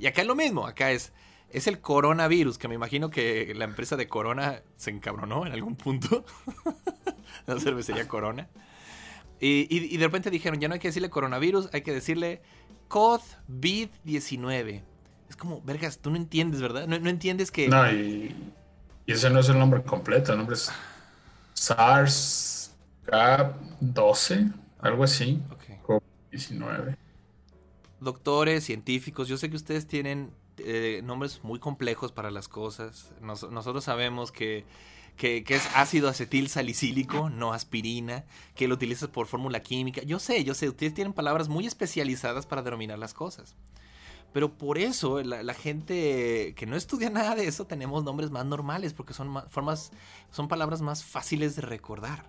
Y acá es lo mismo, acá es, es el coronavirus, que me imagino que la empresa de Corona se encabronó en algún punto. [LAUGHS] la cervecería Corona. Y, de repente dijeron, ya no hay que decirle coronavirus, hay que decirle COVID-19. Es como, vergas, tú no entiendes, ¿verdad? No, entiendes que... No, y, Y ese no es el nombre completo, el nombre es SARS-CoV-12, algo así. COVID-19. Doctores, científicos, yo sé que ustedes tienen eh, nombres muy complejos para las cosas. nosotros sabemos que, que, es ácido acetil salicílico, no aspirina, que lo utilizas por fórmula química. Yo sé, yo sé, ustedes tienen palabras muy especializadas para denominar las cosas. Pero por eso la, gente que no estudia nada de eso tenemos nombres más normales, porque son formas, son palabras más fáciles de recordar.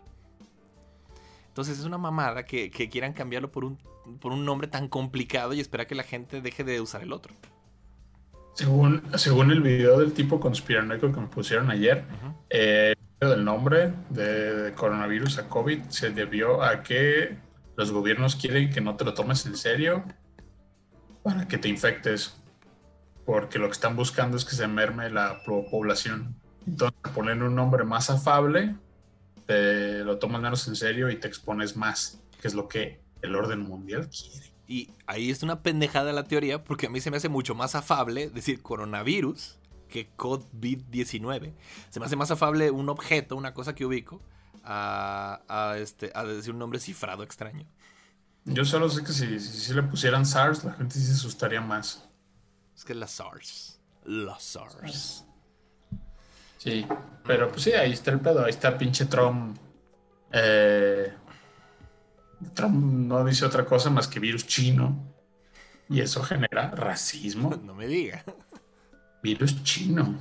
Entonces es una mamada que, quieran cambiarlo por un, por un nombre tan complicado y esperar que la gente deje de usar el otro. Según, según el video del tipo conspiranoico que me pusieron ayer, eh, el nombre de, coronavirus a COVID se debió a que los gobiernos quieren que no te lo tomes en serio para que te infectes, porque lo que están buscando es que se merme la población. Entonces, ponen un nombre más afable, te lo tomas menos en serio y te expones más, que es lo que el orden mundial quiere. Y ahí es una pendejada la teoría, porque a mí se me hace mucho más afable decir coronavirus que COVID-19. Se me hace más afable un objeto, una cosa que ubico, a, este, a decir un nombre cifrado extraño. Yo solo sé que si, si, le pusieran SARS, la gente sí se asustaría más. Es que la SARS. La SARS. Sí, pero pues sí, ahí está el pedo. Ahí está pinche Trump. Eh, Trump no dice otra cosa más que virus chino. Y eso genera racismo. [LAUGHS] No me diga. Virus chino.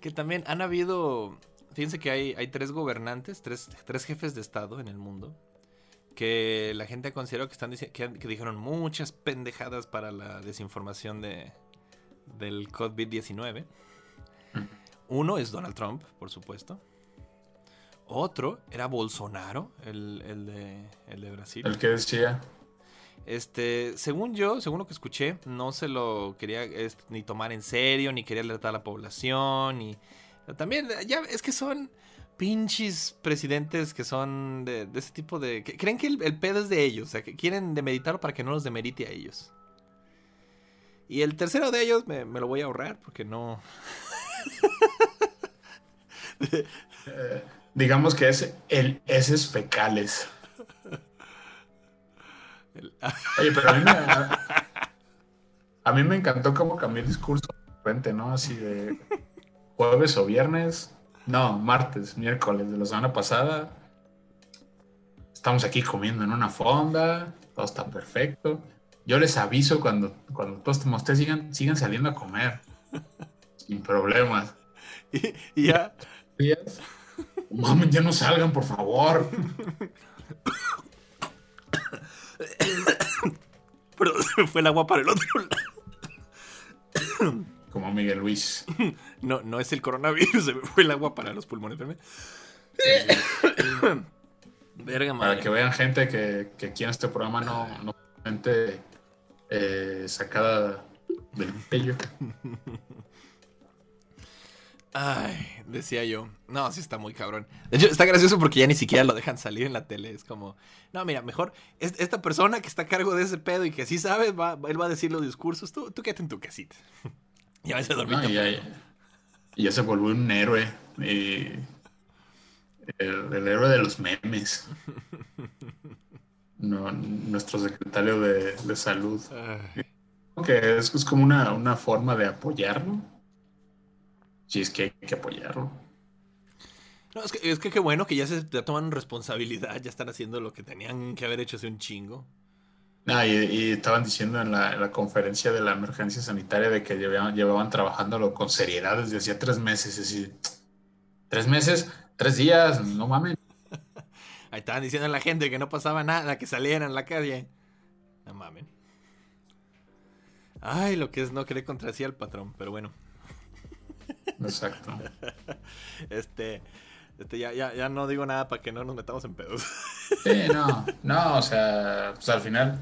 Que también han habido. Fíjense que hay, hay tres gobernantes, tres, tres jefes de Estado en el mundo que la gente consideró que están que, dijeron muchas pendejadas para la desinformación de del COVID-19. Uno es Donald Trump, por supuesto. Otro era Bolsonaro, el, de, el de Brasil. El que decía. Este, según yo, según lo que escuché, no se lo quería ni tomar en serio, ni quería alertar a la población, y también, ya es que son pinches presidentes que son de, ese tipo de... Que creen que el, pedo es de ellos, o sea, que quieren demeritarlo para que no los demerite a ellos. Y el tercero de ellos me, lo voy a ahorrar porque no... [LAUGHS] Eh, [LAUGHS] digamos que es el heces fecales. Oye, pero a mí, me, [LAUGHS] a, mí me encantó cómo cambió el discurso de repente, ¿no? Así de jueves o viernes no, martes, miércoles de la semana pasada. Estamos aquí comiendo en una fonda, todo está perfecto. Yo les aviso cuando, cuando todos ustedes sigan, sigan saliendo a comer. Sin problemas. [LAUGHS] Y, ya. Mami, ya no salgan, por favor. [COUGHS] Pero se fue el agua para el otro lado. [COUGHS] Como Miguel Luis. [COUGHS] No, no es el coronavirus, se me fue el agua para los pulmones. Verga, Para que vean gente que, aquí en este programa no, no gente eh, sacada del pello. Ay, decía yo. No, sí está muy cabrón. De hecho, está gracioso porque ya ni siquiera lo dejan salir en la tele. Es como, no, mira, mejor esta persona que está a cargo de ese pedo y que sí sabe, va, él va a decir los discursos. Tú, tú quédate en tu casita. [LAUGHS] Ya se dormir. y, ya, se volvió un héroe. el, héroe de los memes. [LAUGHS] nuestro secretario de, salud. Que es, como una, forma de apoyarlo. Si es que hay que apoyarlo. No, es que, es que qué bueno que ya se toman responsabilidad, ya están haciendo lo que tenían que haber hecho hace un chingo. Ah, y, estaban diciendo en la, conferencia de la emergencia sanitaria de que llevaban, llevaban trabajándolo con seriedad desde hacía tres meses. Es decir, tres meses, tres días, no mames. [LAUGHS] Ahí estaban diciendo a la gente que no pasaba nada, que salieran a la calle. No mames. Ay, lo que es no querer contradecir al patrón, pero bueno. Exacto. [LAUGHS] este, este ya, ya, ya no digo nada para que no nos metamos en pedos. [LAUGHS] Sí, no, no, o sea, pues al final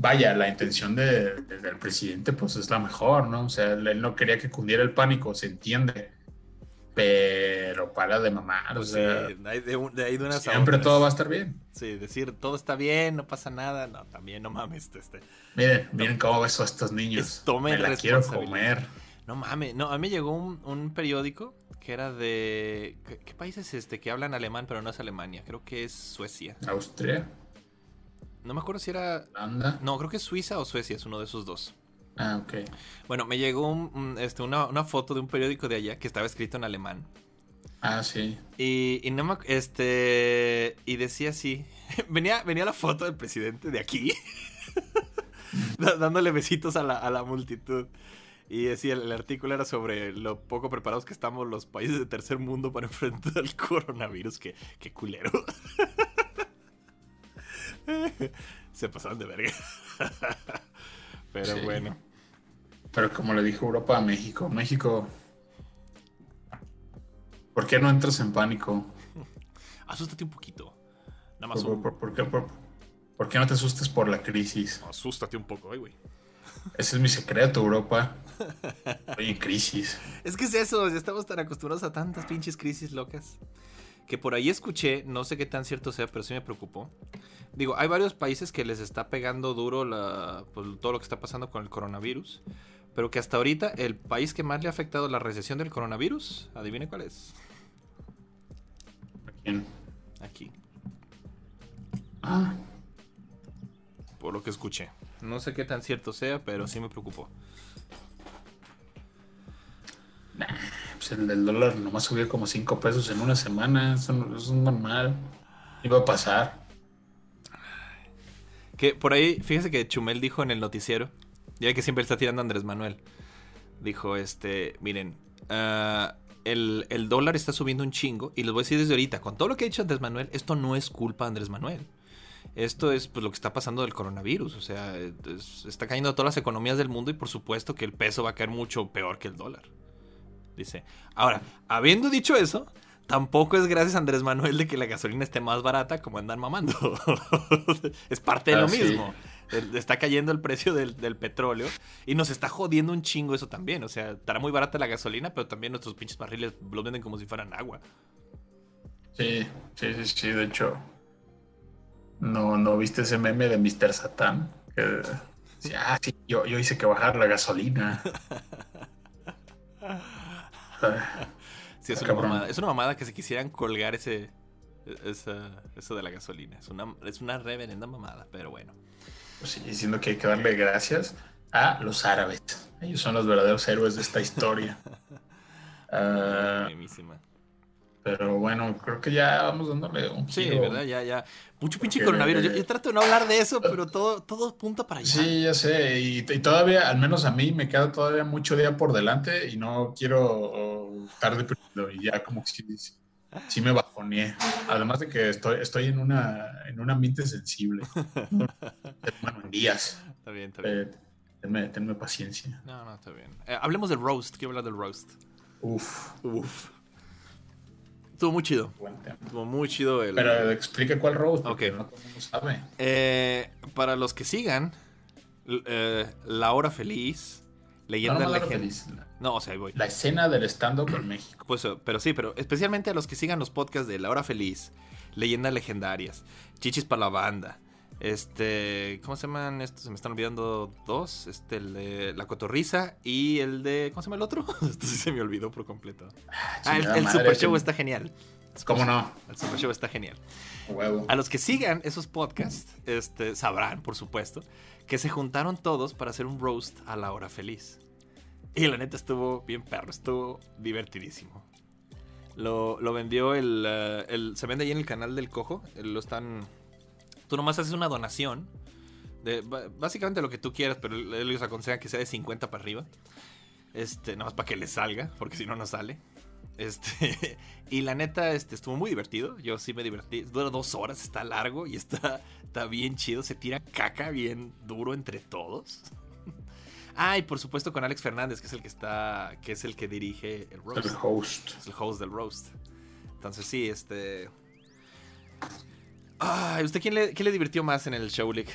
vaya, la intención del presidente pues es la mejor, ¿no? O sea, él no quería que cundiera el pánico, se entiende. Pero para de mamar, o sea, de, ahí de unas siempre todo va a estar bien. Sí, decir todo está bien, no pasa nada, no, también no mames. Este, miren, miren cómo beso a estos niños. Tomen Me la quiero comer. No mames, no, a mí me llegó un, un periódico que era de... ¿qué, qué país es este? Que hablan alemán, pero no es Alemania. Creo que es Suecia. Austria, No me acuerdo si era... Holanda. No, creo que es Suiza o Suecia, es uno de esos dos. Ah, ok. Bueno, me llegó un- este, una, una foto de un periódico de allá que estaba escrito en alemán. Ah, sí. Y, y no me este y decía así, [LAUGHS] venía, venía la foto del presidente de aquí, [LAUGHS] dándole besitos a la, a la multitud. Y decía, el, el artículo era sobre lo poco preparados que estamos los países de tercer mundo para [LAUGHS] enfrentar el coronavirus. Que, qué culero. [LAUGHS] Se pasaron de verga. [LAUGHS] Pero Sí. bueno. Pero como le dijo Europa a México, México, ¿por qué no entras en pánico? Asústate un poquito. Nada más ¿Por, un... por- por qué, por- por qué no te asustes por la crisis? Asústate un poco, ay, güey. Ese es mi secreto, Europa. Estoy en crisis. Es que es eso, ya estamos tan acostumbrados a tantas pinches crisis locas. Que por ahí escuché, no sé qué tan cierto sea, pero sí me preocupó. Digo, hay varios países que les está pegando duro la, pues, todo lo que está pasando con el coronavirus. Pero que hasta ahorita el país que más le ha afectado la recesión del coronavirus, adivine cuál es. ¿A quién? Aquí, Ah, por lo que escuché. No sé qué tan cierto sea, pero sí me preocupó. pues el del dólar nomás subió como 5 pesos en una semana. Eso, no- eso es normal. Iba a pasar. Que por ahí, fíjese que Chumel dijo en el noticiero, ya que siempre está tirando a Andrés Manuel, dijo, este, miren, ah, el, el dólar está subiendo un chingo, y les voy a decir desde ahorita, con todo lo que ha dicho Andrés Manuel, esto no es culpa de Andrés Manuel. Esto es pues lo que está pasando del coronavirus, o sea, es- está cayendo todas las economías del mundo y por supuesto que el peso va a caer mucho peor que el dólar. Dice, ahora, habiendo dicho eso, tampoco es gracias a Andrés Manuel de que la gasolina esté más barata como andan mamando. [LAUGHS] es parte de Ah, lo sí. mismo. El- Está cayendo el precio del, del petróleo y nos está jodiendo un chingo eso también. O sea, estará muy barata la gasolina, pero también nuestros pinches barriles los venden como si fueran agua. Sí, sí, sí, sí. De hecho, no, no viste ese meme de Mr. Satán. Que decía, ah, sí, yo, yo hice que bajar la gasolina. [LAUGHS] Sí, es una mamada. Es una mamada que se quisieran colgar ese, esa- eso de la gasolina. Es una, es una reverenda mamada, pero bueno. pues sí, diciendo que hay que darle gracias a los árabes. Ellos son los verdaderos héroes de esta historia. [LAUGHS] Buenísima. Pero bueno, creo que ya vamos dándole un Sí, giro. ¿verdad? Ya, ya. Mucho pinche Porque- coronavirus. Yo, yo trato de no hablar de eso, pero todo, todo punta para allá. Sí, ya sé, y, y todavía, al menos a mí, me queda todavía mucho día por delante y no quiero oh, estar deprimido y ya como que sí me bajoneé. Además de que estoy, estoy en, una, en un ambiente sensible. Bueno, en días. Está bien, está bien. Eh, tenme, tenme paciencia. No, no, está bien. Eh, hablemos del roast. Quiero hablar del roast. Uf, Uf. Estuvo muy chido. Estuvo muy chido el. Pero explica cuál roast, porque no todo el mundo sabe. Eh, para los que sigan, eh, La Hora Feliz, Leyenda no, no, Legend- feliz. No, o sea, ahí voy. La escena del stand-up en México. Pues, eh, pero sí, pero especialmente a los que sigan los podcasts de La Hora Feliz, Leyendas Legendarias, Chichis para la Banda. Este, ¿cómo se llaman estos? Se me están olvidando dos. Este, el de La Cotorriza y el de. ¿Cómo se llama el otro? [LAUGHS] Esto sí se me olvidó por completo. Ah, el, chingada el madre, Super que- Show está genial. ¿Cómo no? El Super Show está genial. Huevo. A los que sigan esos podcasts, este, sabrán, por supuesto, que se juntaron todos para hacer un roast a la hora feliz. Y la neta estuvo bien perro, estuvo divertidísimo. Lo, lo vendió el, eh, el- Se vende ahí en el canal del Cojo. Lo están. Tú nomás haces una donación. De, básicamente lo que tú quieras, pero ellos aconsejan que sea de 50 para arriba. Este, nomás para que les salga, porque si no, no sale. Este, [LAUGHS] y la neta, este, estuvo muy divertido. Yo sí me divertí. Dura dos horas, está largo y está, está bien chido. Se tira caca bien duro entre todos. [LAUGHS] Ah, y por supuesto con Alex Fernández, que es el que está, que es el que dirige el roast. El host. Es el host del roast. Entonces sí, este. Ay, ¿usted quién le, qué le divirtió más en el show, Lick?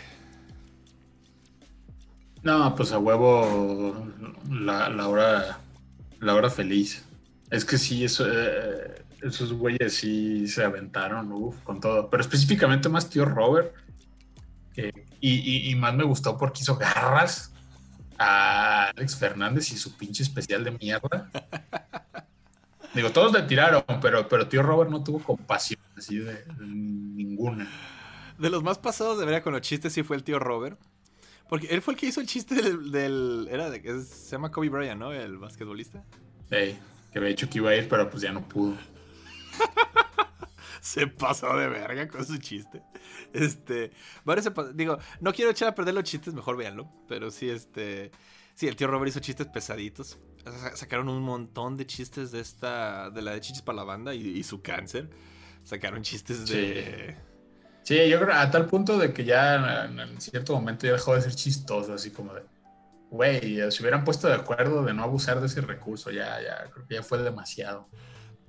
No, pues a huevo la, la hora la hora feliz. Es que sí, eso, eh, esos güeyes sí se aventaron, uf, con todo. Pero específicamente más tío Robert. y- y más me gustó porque hizo garras. a Alex Fernández y su pinche especial de mierda. [LAUGHS] Digo, todos le tiraron, pero, pero tío Robert no tuvo compasión así de, de ninguna. De los más pasados de verdad con los chistes sí fue el tío Robert. Porque él fue el que hizo el chiste del. del- era de se llama Kobe Bryant, ¿no? El basquetbolista. Ey, que había dicho que iba a ir, pero pues ya no pudo. [LAUGHS] Se pasó de verga con su chiste. Este. Varios Digo, no quiero echar a perder los chistes, mejor véanlo. Pero sí, este. Sí, el tío Robert hizo chistes pesaditos. Sa- Sacaron un montón de chistes de esta. De la de Chichis para la banda y, y su cáncer. Sacaron chistes de. Sí, yo creo a tal punto de que ya en, en cierto momento ya dejó de ser chistoso, así como de, güey, se hubieran puesto de acuerdo de no abusar de ese recurso, ya, ya, creo que ya fue demasiado.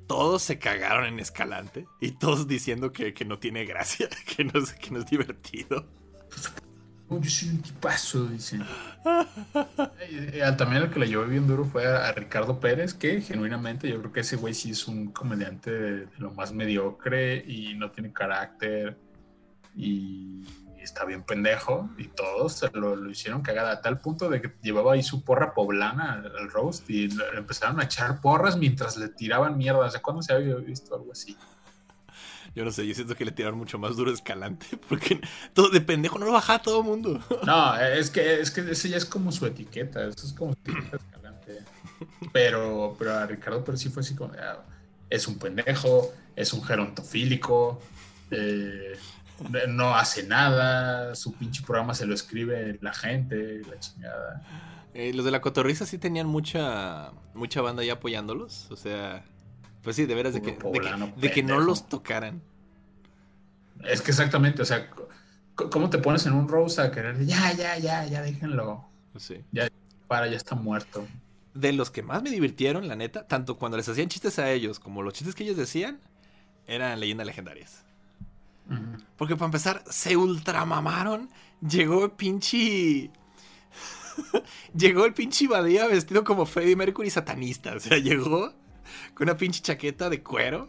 Todos se cagaron en Escalante. Y todos diciendo que, que no tiene gracia. [LAUGHS] Que no, es- que no es divertido. [LAUGHS] Oh, yo soy un tipazo, eh, también el que le llevó bien duro fue a, Ricardo Pérez, que genuinamente yo creo que ese güey sí es un comediante de, lo más mediocre y no tiene carácter y está bien pendejo y todos se lo, hicieron cagada a tal punto de que llevaba ahí su porra poblana al, roast y le empezaron a echar porras mientras le tiraban mierda. O sea, ¿cuándo se había visto algo así? Yo no sé, yo siento que le tiraron mucho más duro a Escalante. [LAUGHS] Porque todo de pendejo no lo bajaba todo el mundo. No, es que, es que ese ya es como su etiqueta, eso es como su etiqueta escalante. Pero, pero a Ricardo pero sí fue así como, ah, es un pendejo, es un gerontofílico, eh, no hace nada, su pinche programa se lo escribe la gente, la chingada. Eh, los de la cotorriza sí tenían mucha mucha banda ahí apoyándolos. O sea, pues sí, de veras de que, de que, poblano de que no los tocaran. Es que exactamente, o sea, ¿cómo te pones en un roast a querer, ya, ya, ya, ya, déjenlo, Pues sí. para, ya está muerto? De los que más me divirtieron, la neta, tanto cuando les hacían chistes a ellos como los chistes que ellos decían, eran leyendas legendarias. Porque para empezar, se ultramamaron. Llegó el pinche. [LAUGHS] llegó el pinche Badía vestido como Freddie Mercury satanista. O sea, llegó con una pinche chaqueta de cuero.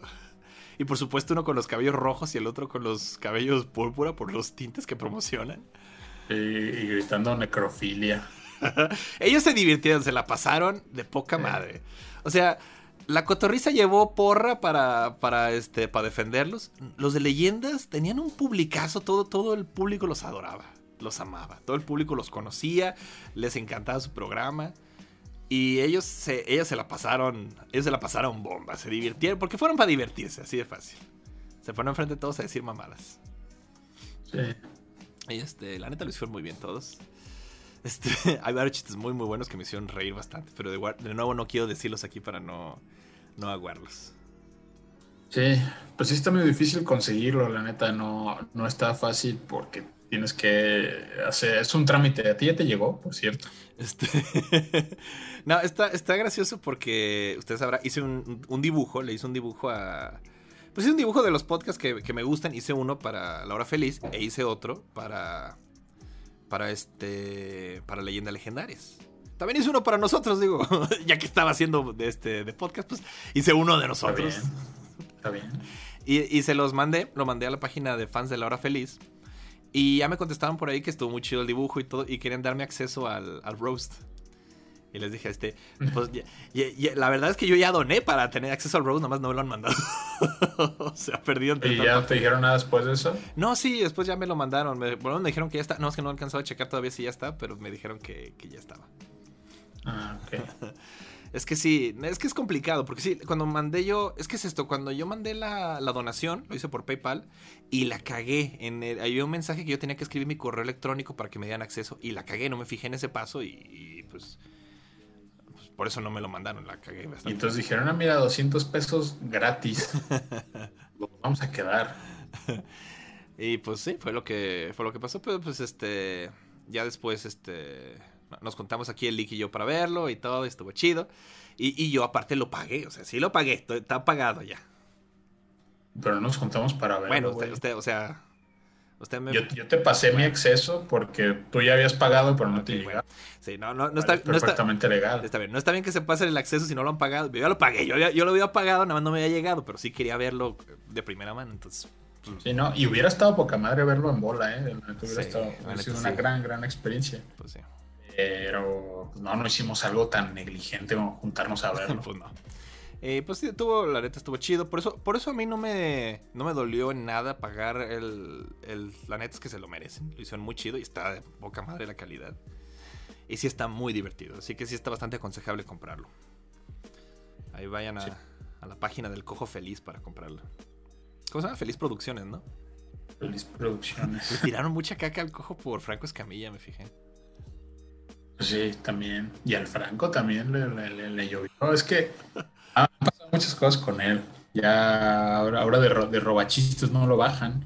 Y por supuesto, uno con los cabellos rojos y el otro con los cabellos púrpura por los tintes que promocionan. Y, y gritando necrofilia. [LAUGHS] Ellos se divirtieron, se la pasaron de poca madre. O sea, la cotorriza llevó porra para, para, este, para defenderlos. Los de leyendas tenían un publicazo, todo, todo el público los adoraba, los amaba. Todo el público los conocía, les encantaba su programa. Y ellos se, ellos se la pasaron, ellos se la pasaron bomba, se divirtieron, porque fueron para divertirse, así de fácil. Se fueron enfrente de todos a decir mamadas. Sí. Y este, la neta lo hicieron muy bien todos. Este, [LAUGHS] hay varios chistes muy muy buenos que me hicieron reír bastante, pero de, de nuevo no quiero decirlos aquí para no, no aguarlos. Sí, pues sí está muy difícil conseguirlo, la neta, no, no está fácil porque tienes que hacer, es un trámite, a ti ya te llegó, por cierto. Este, [LAUGHS] no, está, está gracioso porque ustedes sabrán, hice un, un dibujo, le hice un dibujo a... Pues hice un dibujo de los podcasts que, que me gustan, hice uno para La Hora Feliz e hice otro para... Para este... Para Leyendas Legendarias. También hice uno para nosotros, digo, [LAUGHS] ya que estaba haciendo de, este, de podcast, pues hice uno de Está nosotros. bien, está bien. [LAUGHS] Y, y se los mandé, lo mandé a la página de fans de La Hora Feliz. Y ya me contestaron por ahí que estuvo muy chido el dibujo y todo, y querían darme acceso al, al roast. Y les dije, este, pues ya- ya- ya- la verdad es que yo ya doné para tener acceso al roast, nomás no me lo han mandado. [LAUGHS] o sea, perdido entre ¿Y ya no te dijeron nada después de eso? No, sí, después ya me lo mandaron. Me, bueno, me dijeron que ya está. No, es que no he alcanzado a checar todavía si ya está, pero me dijeron que, que ya estaba. Ah, ok. [LAUGHS] Es que sí, es que es complicado, porque sí, cuando mandé yo, es que es esto, cuando yo mandé la, la donación, lo hice por PayPal, y la cagué, en el, había un mensaje que yo tenía que escribir mi correo electrónico para que me dieran acceso, y la cagué, no me fijé en ese paso, y, y, pues, pues, por eso no me lo mandaron, la cagué Y bastante. entonces dijeron, ah, mira, 200 pesos gratis. [LAUGHS] Vamos a quedar. Y pues sí, fue lo que fue lo que pasó, pero pues este ya después este nos contamos aquí el Lick y yo para verlo y todo, estuvo chido. Y, y yo aparte lo pagué, o sea, sí lo pagué, to- está pagado ya. Pero no nos juntamos para verlo, bueno, usted, usted, o sea, usted me Yo, yo te pasé mi acceso porque tú ya habías pagado, pero no te Ok, llegaba. bueno. Sí, no, no, no Vale, está, es no está, perfectamente legal. está bien, no está bien que se pase el acceso si no lo han pagado. Yo ya lo pagué, yo, yo lo había pagado, nada más no me había llegado, pero sí quería verlo de primera mano, entonces pues, Sí, ¿no? Y hubiera estado poca madre verlo en bola, ¿eh? Hubiera Sí, estado hubiera sido sí. una gran, gran experiencia. pues sí. Pero pues, no, no hicimos algo tan negligente como juntarnos a verlo. [LAUGHS] pues no. Eh, pues sí, tuvo, la neta estuvo chido. Por eso, por eso a mí no me, no me dolió en nada pagar el, el. La neta es que se lo merecen. Lo hicieron muy chido y está de poca madre la calidad. Y sí está muy divertido. Así que sí está bastante aconsejable comprarlo. Ahí vayan a, Sí. a la página del Cojo Feliz para comprarlo. ¿Cómo se llama? Feliz Producciones, ¿no? Feliz Producciones. Le tiraron mucha caca al cojo por Franco Escamilla, me fijé. Sí, también. Y al Franco también le, le- le- le llovió. Es que [LAUGHS] han pasado muchas cosas con él. Ya ahora, ahora de, ro- de robachistes no lo bajan.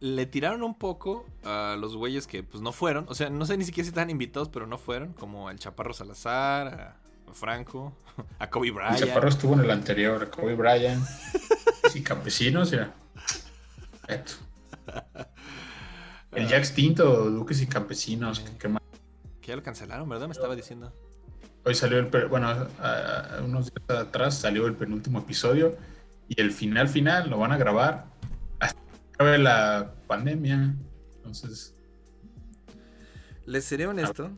Le tiraron un poco a los güeyes que pues no fueron. O sea, no sé ni siquiera si estaban invitados, pero no fueron. Como el Chaparro Salazar, a, a Franco, a Kobe El Bryant. Chaparro estuvo en el anterior, Kobe Bryant. [LAUGHS] y Campesinos, ya. Perfecto. [LAUGHS] El ya extinto, Duques y Campesinos. que- que más- Que ya lo cancelaron, ¿verdad? Me estaba diciendo. Hoy salió el. Bueno, a- a unos días atrás salió el penúltimo episodio. Y el final, final, lo van a grabar hasta que acabe la pandemia. Entonces, Les seré honesto.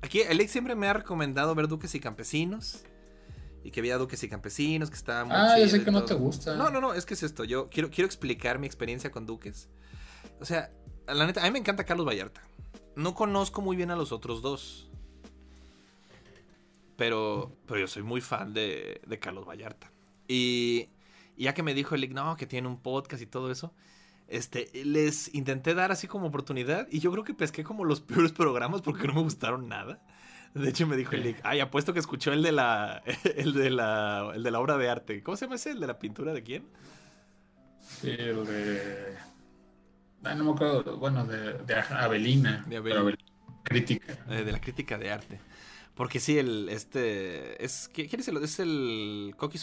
Aquí Alex siempre me ha recomendado ver Duques y Campesinos. Y que había Duques y Campesinos, que estaba muy Ah, chido sé que no te gusta. No, no, no, es que es esto. Yo quiero, quiero explicar mi experiencia con Duques. O sea, la neta, a mí me encanta Carlos Vallarta. No conozco muy bien a los otros dos. Pero, pero yo soy muy fan de, de Carlos Vallarta. Y, y ya que me dijo el no, que tiene un podcast y todo eso, este, les intenté dar así como oportunidad. Y yo creo que pesqué como los [LAUGHS] peores programas porque no me gustaron nada. De hecho, me dijo el ay, apuesto que escuchó el de la, [LAUGHS] el de la, el de la obra de arte. ¿Cómo se llama ese? ¿El de la pintura de quién? Sí, el de. Ah, no me acuerdo. Bueno, de, de Avelina. De Avelina. Crítica. Eh, de la crítica de arte. Porque sí, el, este, es, ¿qui- ¿quién es el, es el Coqui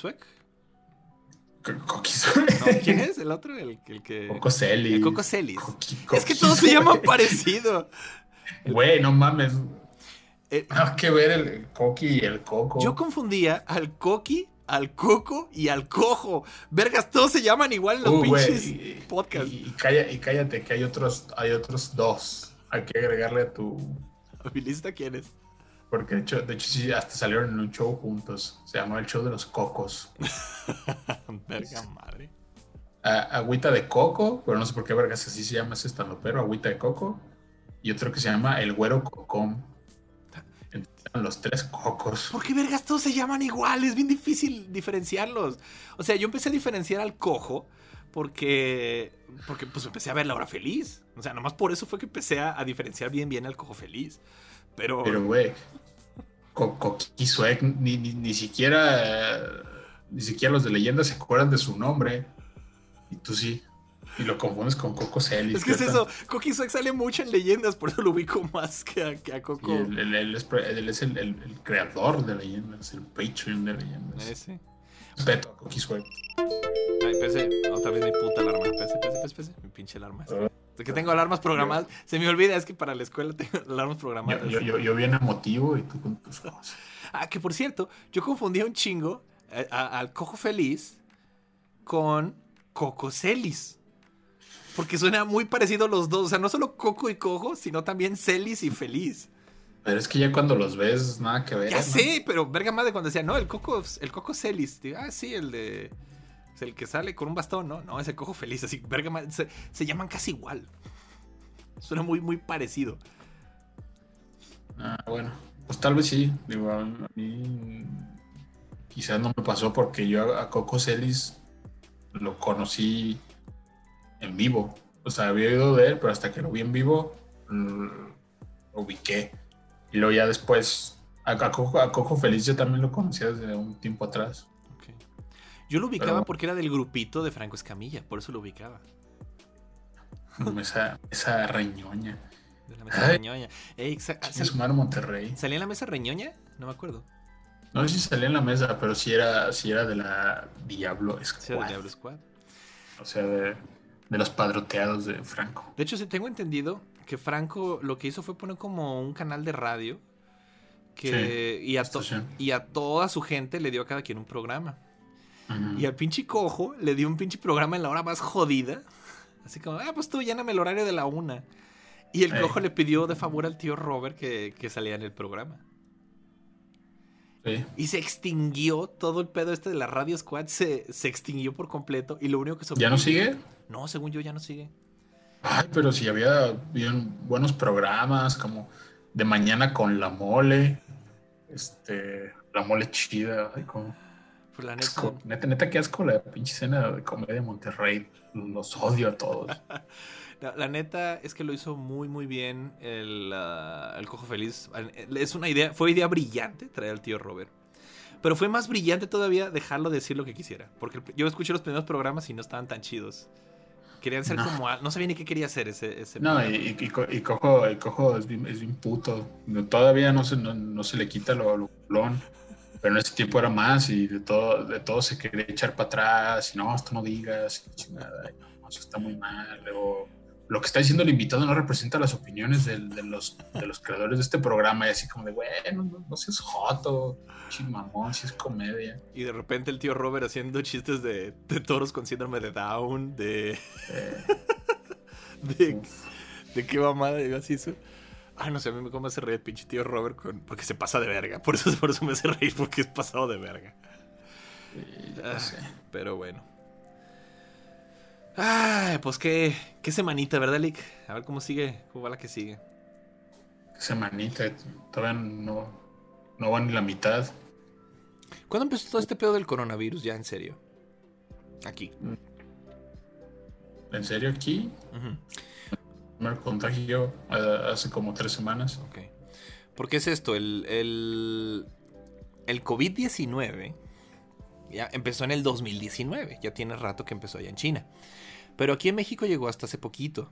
Coquis. No, ¿quién es el otro? El, el que... Coco Celis. El Coco Celis. Coqui- Es que todos se llaman parecido. [LAUGHS] Güey, no mames. Eh, Hay que ver el Coqui y el Coco. yo confundía al Coqui, al Coco y al Cojo. Vergas, todos se llaman igual en los Uh, pinches y- podcasts. Y, y calla- y cállate que hay otros, hay otros dos. Hay que agregarle a tu. ¿Mi lista quién es? Porque de hecho, de hecho sí, hasta salieron en un show juntos. Se llamaba el show de los cocos. [LAUGHS] Verga madre. A- agüita de coco, pero no sé por qué vergas así se llama ese pero agüita de coco. Y otro que se llama el güero cocón. Los tres cocos. ¿Por qué vergas todos se llaman igual? Es bien difícil diferenciarlos. O sea, yo empecé a diferenciar al cojo porque. Porque pues empecé a ver la hora feliz. O sea, nomás por eso fue que empecé a, a diferenciar bien bien al cojo feliz. Pero. Pero, güey, Co- ni, ni, ni siquiera. eh, Ni siquiera los de leyenda se acuerdan de su nombre. Y tú sí. Y lo confundes con Coco Celis. es que es eso. Coqui sale mucho en leyendas, por eso lo ubico más que a, que a Coco. él, él- él es, pre- él es el, el- el creador de leyendas, el Patreon de leyendas. Ese. Respeto a Coqui. Ay, pese, otra vez mi puta alarma. Pese, pese, pese, pese. Mi pinche alarma. Es que tengo alarmas programadas. Se me olvida, es que para la escuela tengo alarmas programadas. Yo, yo, yo, bien emotivo y tú con tus cosas. Ah, que por cierto, yo confundía un chingo eh, al cojo feliz con Coco Celis. Porque suena muy parecido los dos. O sea, no solo coco y cojo, sino también celis y feliz. Pero es que ya cuando los ves, nada que ver. Ya ¿no? sé, pero verga madre cuando decía, no, el coco, el coco celis. Digo, ah, sí, el de. es el que sale con un bastón, ¿no? No, ese cojo feliz, así, verga madre. Se, se llaman casi igual. Suena muy, muy parecido. Ah, bueno, pues tal vez sí. Digo, a mí quizás no me pasó porque yo a Coco Celis lo conocí en vivo. O sea, había oído de él, pero hasta que lo vi en vivo, mm, lo ubiqué. Y luego ya después, a, Coco, a Coco Feliz yo también lo conocía desde un tiempo atrás. Ok. Yo lo ubicaba Pero- porque era del grupito de Franco Escamilla, por eso lo ubicaba. esa, esa reñoña. De la mesa Ay. reñoña. Ey, sal- Monterrey. ¿Salía en la mesa reñoña? No me acuerdo. No sé si salía en la mesa, pero sí era, sí era de la Diablo Sí, era Squad. de Diablo Squad. O sea, de, de los padroteados de Franco. De hecho, sí tengo entendido que Franco lo que hizo fue poner como un canal de radio que, y, a y a toda su gente le dio a cada quien un programa. Y al pinche cojo le dio un pinche programa en la hora más jodida. Así como, ah, pues tú lléname el horario de la una. Y el cojo le pidió de favor al tío Robert que, que saliera en el programa. Sí. Y se extinguió todo el pedo este de la Radio Squad. Se, se extinguió por completo. Y lo único que ¿Ya no sigue? No, según yo ya no sigue. Ay, pero si había bien buenos programas como De Mañana con la Mole, este, La Mole Chida, ay, como, Pues la neta. asco. neta, neta, qué asco la pinche escena de comedia de Monterrey, los odio a todos. [LAUGHS] La, la neta es que lo hizo muy, muy bien el, ah, el Cojo Feliz. Es una idea, fue idea brillante traer al tío Robert. Pero fue más brillante todavía dejarlo decir lo que quisiera. Porque yo escuché los primeros programas y no estaban tan chidos. Querían ser No. como... No sabía ni qué quería hacer ese, ese No, programa. y, y, y co- y cojo, y cojo es, bien, es bien puto. Todavía no se, no, no se le quita lo, lo culón. Pero en ese tiempo era más y de todo, de todo se quería echar para atrás. Y no, esto no digas, y no, eso está muy mal. O lo que está diciendo el invitado no representa las opiniones de, los, de los creadores de este programa. Y así como de, bueno, no, no seas joto, chimamón, si es comedia. Y de repente el tío Robert haciendo chistes de, de toros con síndrome de Down, de... Eh, [LAUGHS] de, de qué mamada y así eso. Ay, no sé, a mí me hace reír el pinche tío Robert con, porque se pasa de verga. Por eso, [LAUGHS] por eso me hace reír, porque es pasado de verga. Yo Ah. sé. Pero bueno. Ay, pues qué, qué semanita, ¿verdad, Lick? A ver cómo sigue, cómo va la que sigue. Semanita, todavía no, no va ni la mitad. ¿Cuándo empezó todo este pedo del coronavirus ya, en serio? Aquí. ¿En serio aquí? Ujú, primer contagio eh, hace como tres semanas. ok. ¿Por qué es esto? El, el, el COVID-19 ya empezó en el 2019. Ya tiene rato que empezó allá en China. Pero aquí en México llegó hasta hace poquito.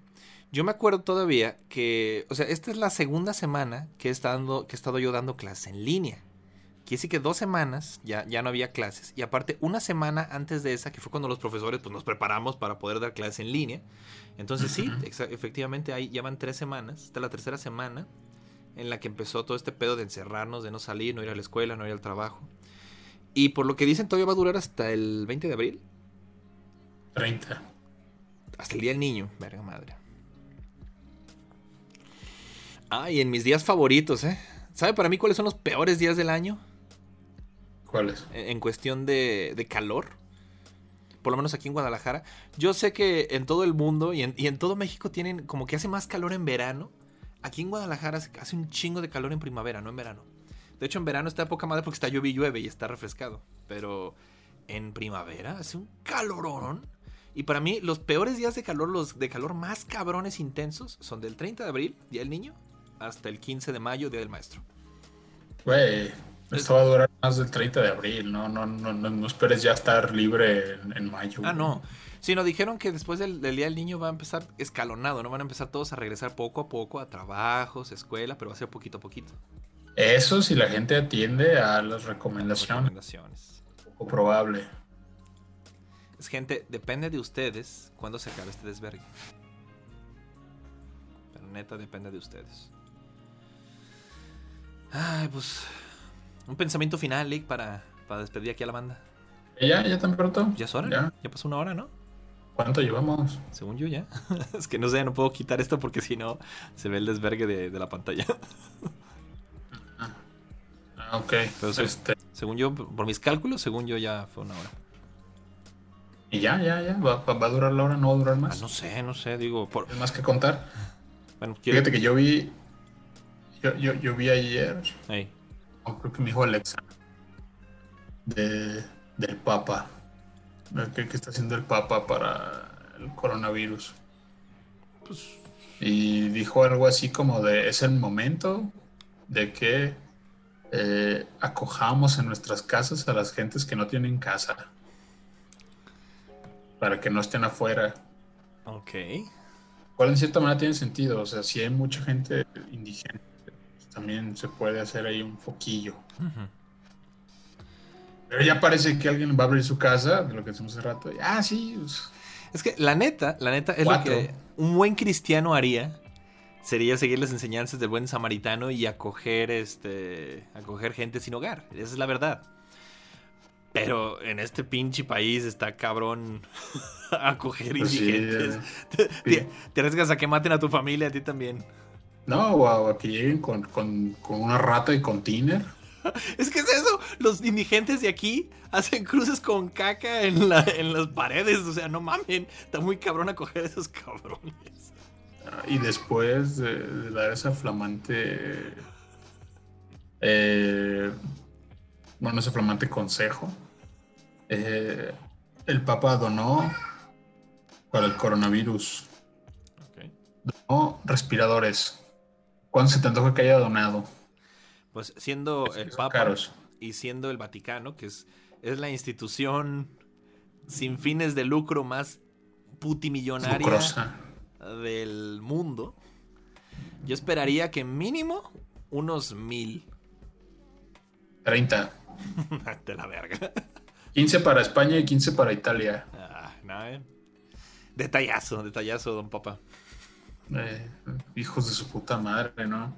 Yo me acuerdo todavía que, o sea, esta es la segunda semana que he estado, que he estado yo dando clases en línea. Quiere decir que dos semanas ya, ya no había clases. Y aparte, una semana antes de esa, que fue cuando los profesores pues, nos preparamos para poder dar clases en línea. Entonces sí, efectivamente, ahí ya van tres semanas. Esta es la tercera semana en la que empezó todo este pedo de encerrarnos, de no salir, no ir a la escuela, no ir al trabajo. Y por lo que dicen, todavía va a durar hasta el 20 de abril. 30. Hasta el Día del Niño, verga madre. Ah, y en mis días favoritos, ¿eh? ¿Sabe para mí cuáles son los peores días del año? ¿Cuáles? En en cuestión de, de calor. Por lo menos aquí en Guadalajara. Yo sé que en todo el mundo y en, y en todo México tienen como que hace más calor en verano. Aquí en Guadalajara hace- un chingo de calor en primavera, no en verano. De hecho, en verano está poca madre porque está lluvia y llueve y está refrescado. Pero en primavera hace un calorón. Y para mí, los peores días de calor, los de calor más cabrones intensos, son del 30 de abril, Día del Niño, hasta el 15 de mayo, Día del Maestro. Güey, esto va a durar más del 30 de abril. No, no, no, no, no esperes ya estar libre en, en mayo. Ah, no. Sí, nos dijeron que después del, del Día del Niño va a empezar escalonado, ¿no? Van a empezar todos a regresar poco a poco a trabajos, escuela, pero va a ser poquito a poquito. Eso si la gente atiende a las recomendaciones. Recomendaciones. Poco probable. Gente, depende de ustedes cuándo se acabe este desvergue. Pero neta, depende de ustedes. Ay, pues. Un pensamiento final, Lick, para, para despedir aquí a la banda. ¿Ya? ¿Ya tan pronto? Ya es hora, ¿Ya? pasó una hora, ¿no? ¿Cuánto llevamos? Según yo ya. [LAUGHS] es que no sé, no puedo quitar esto porque si no se ve el desvergue de, de la pantalla. Ah, ok. Sí. Este, según yo, por mis cálculos, según yo ya fue una hora. Y ya, ya, ya. ¿Va, a durar la hora? ¿No va a durar Ah, más? no sé, no sé, digo, por, ¿Hay más que contar? bueno, quiero... Fíjate que yo vi. Yo, yo, yo vi ayer. Ey, o creo que me dijo Alexa. De, del Papa. ¿Qué, qué está haciendo el Papa para el coronavirus? pues, Y dijo algo así como de es el momento de que eh, acojamos en nuestras casas a las gentes que no tienen casa. Para que no estén afuera. ok. Cual en cierta manera tiene sentido. O sea, si hay mucha gente indigente, pues, también se puede hacer ahí un foquillo. Pero ya parece que alguien va a abrir su casa, de lo que decimos hace rato. y, ah, sí. pues, Es que la neta, la neta es Cuatro. lo que un buen cristiano haría. Sería seguir las enseñanzas del buen samaritano y acoger este acoger gente sin hogar. Esa es la verdad. Pero en este pinche país está cabrón [LAUGHS] acoger Pues sí, indigentes. eh, te, arriesgas a que maten a tu familia, a ti también. No, o a, que lleguen con, con, con una rata y con tiner. [LAUGHS] Es que es eso. Los indigentes de aquí hacen cruces con caca en, la, en las paredes. O sea, no mamen. Está muy cabrón acoger a esos cabrones. Y después de, de dar esa flamante. eh, bueno, ese flamante consejo, eh, el Papa donó para el coronavirus, donó respiradores. ¿Cuánto se te antoja que haya donado? Pues siendo Es el Papa caros. y siendo el Vaticano, que es, es la institución sin fines de lucro más putimillonaria Lucrosa. del mundo, yo esperaría que mínimo unos mil 30. [LAUGHS] de la verga. 15 para España y 15 para Italia. Ah, no, eh. Detallazo, detallazo, don Papa. Eh, hijos de su puta madre, ¿no?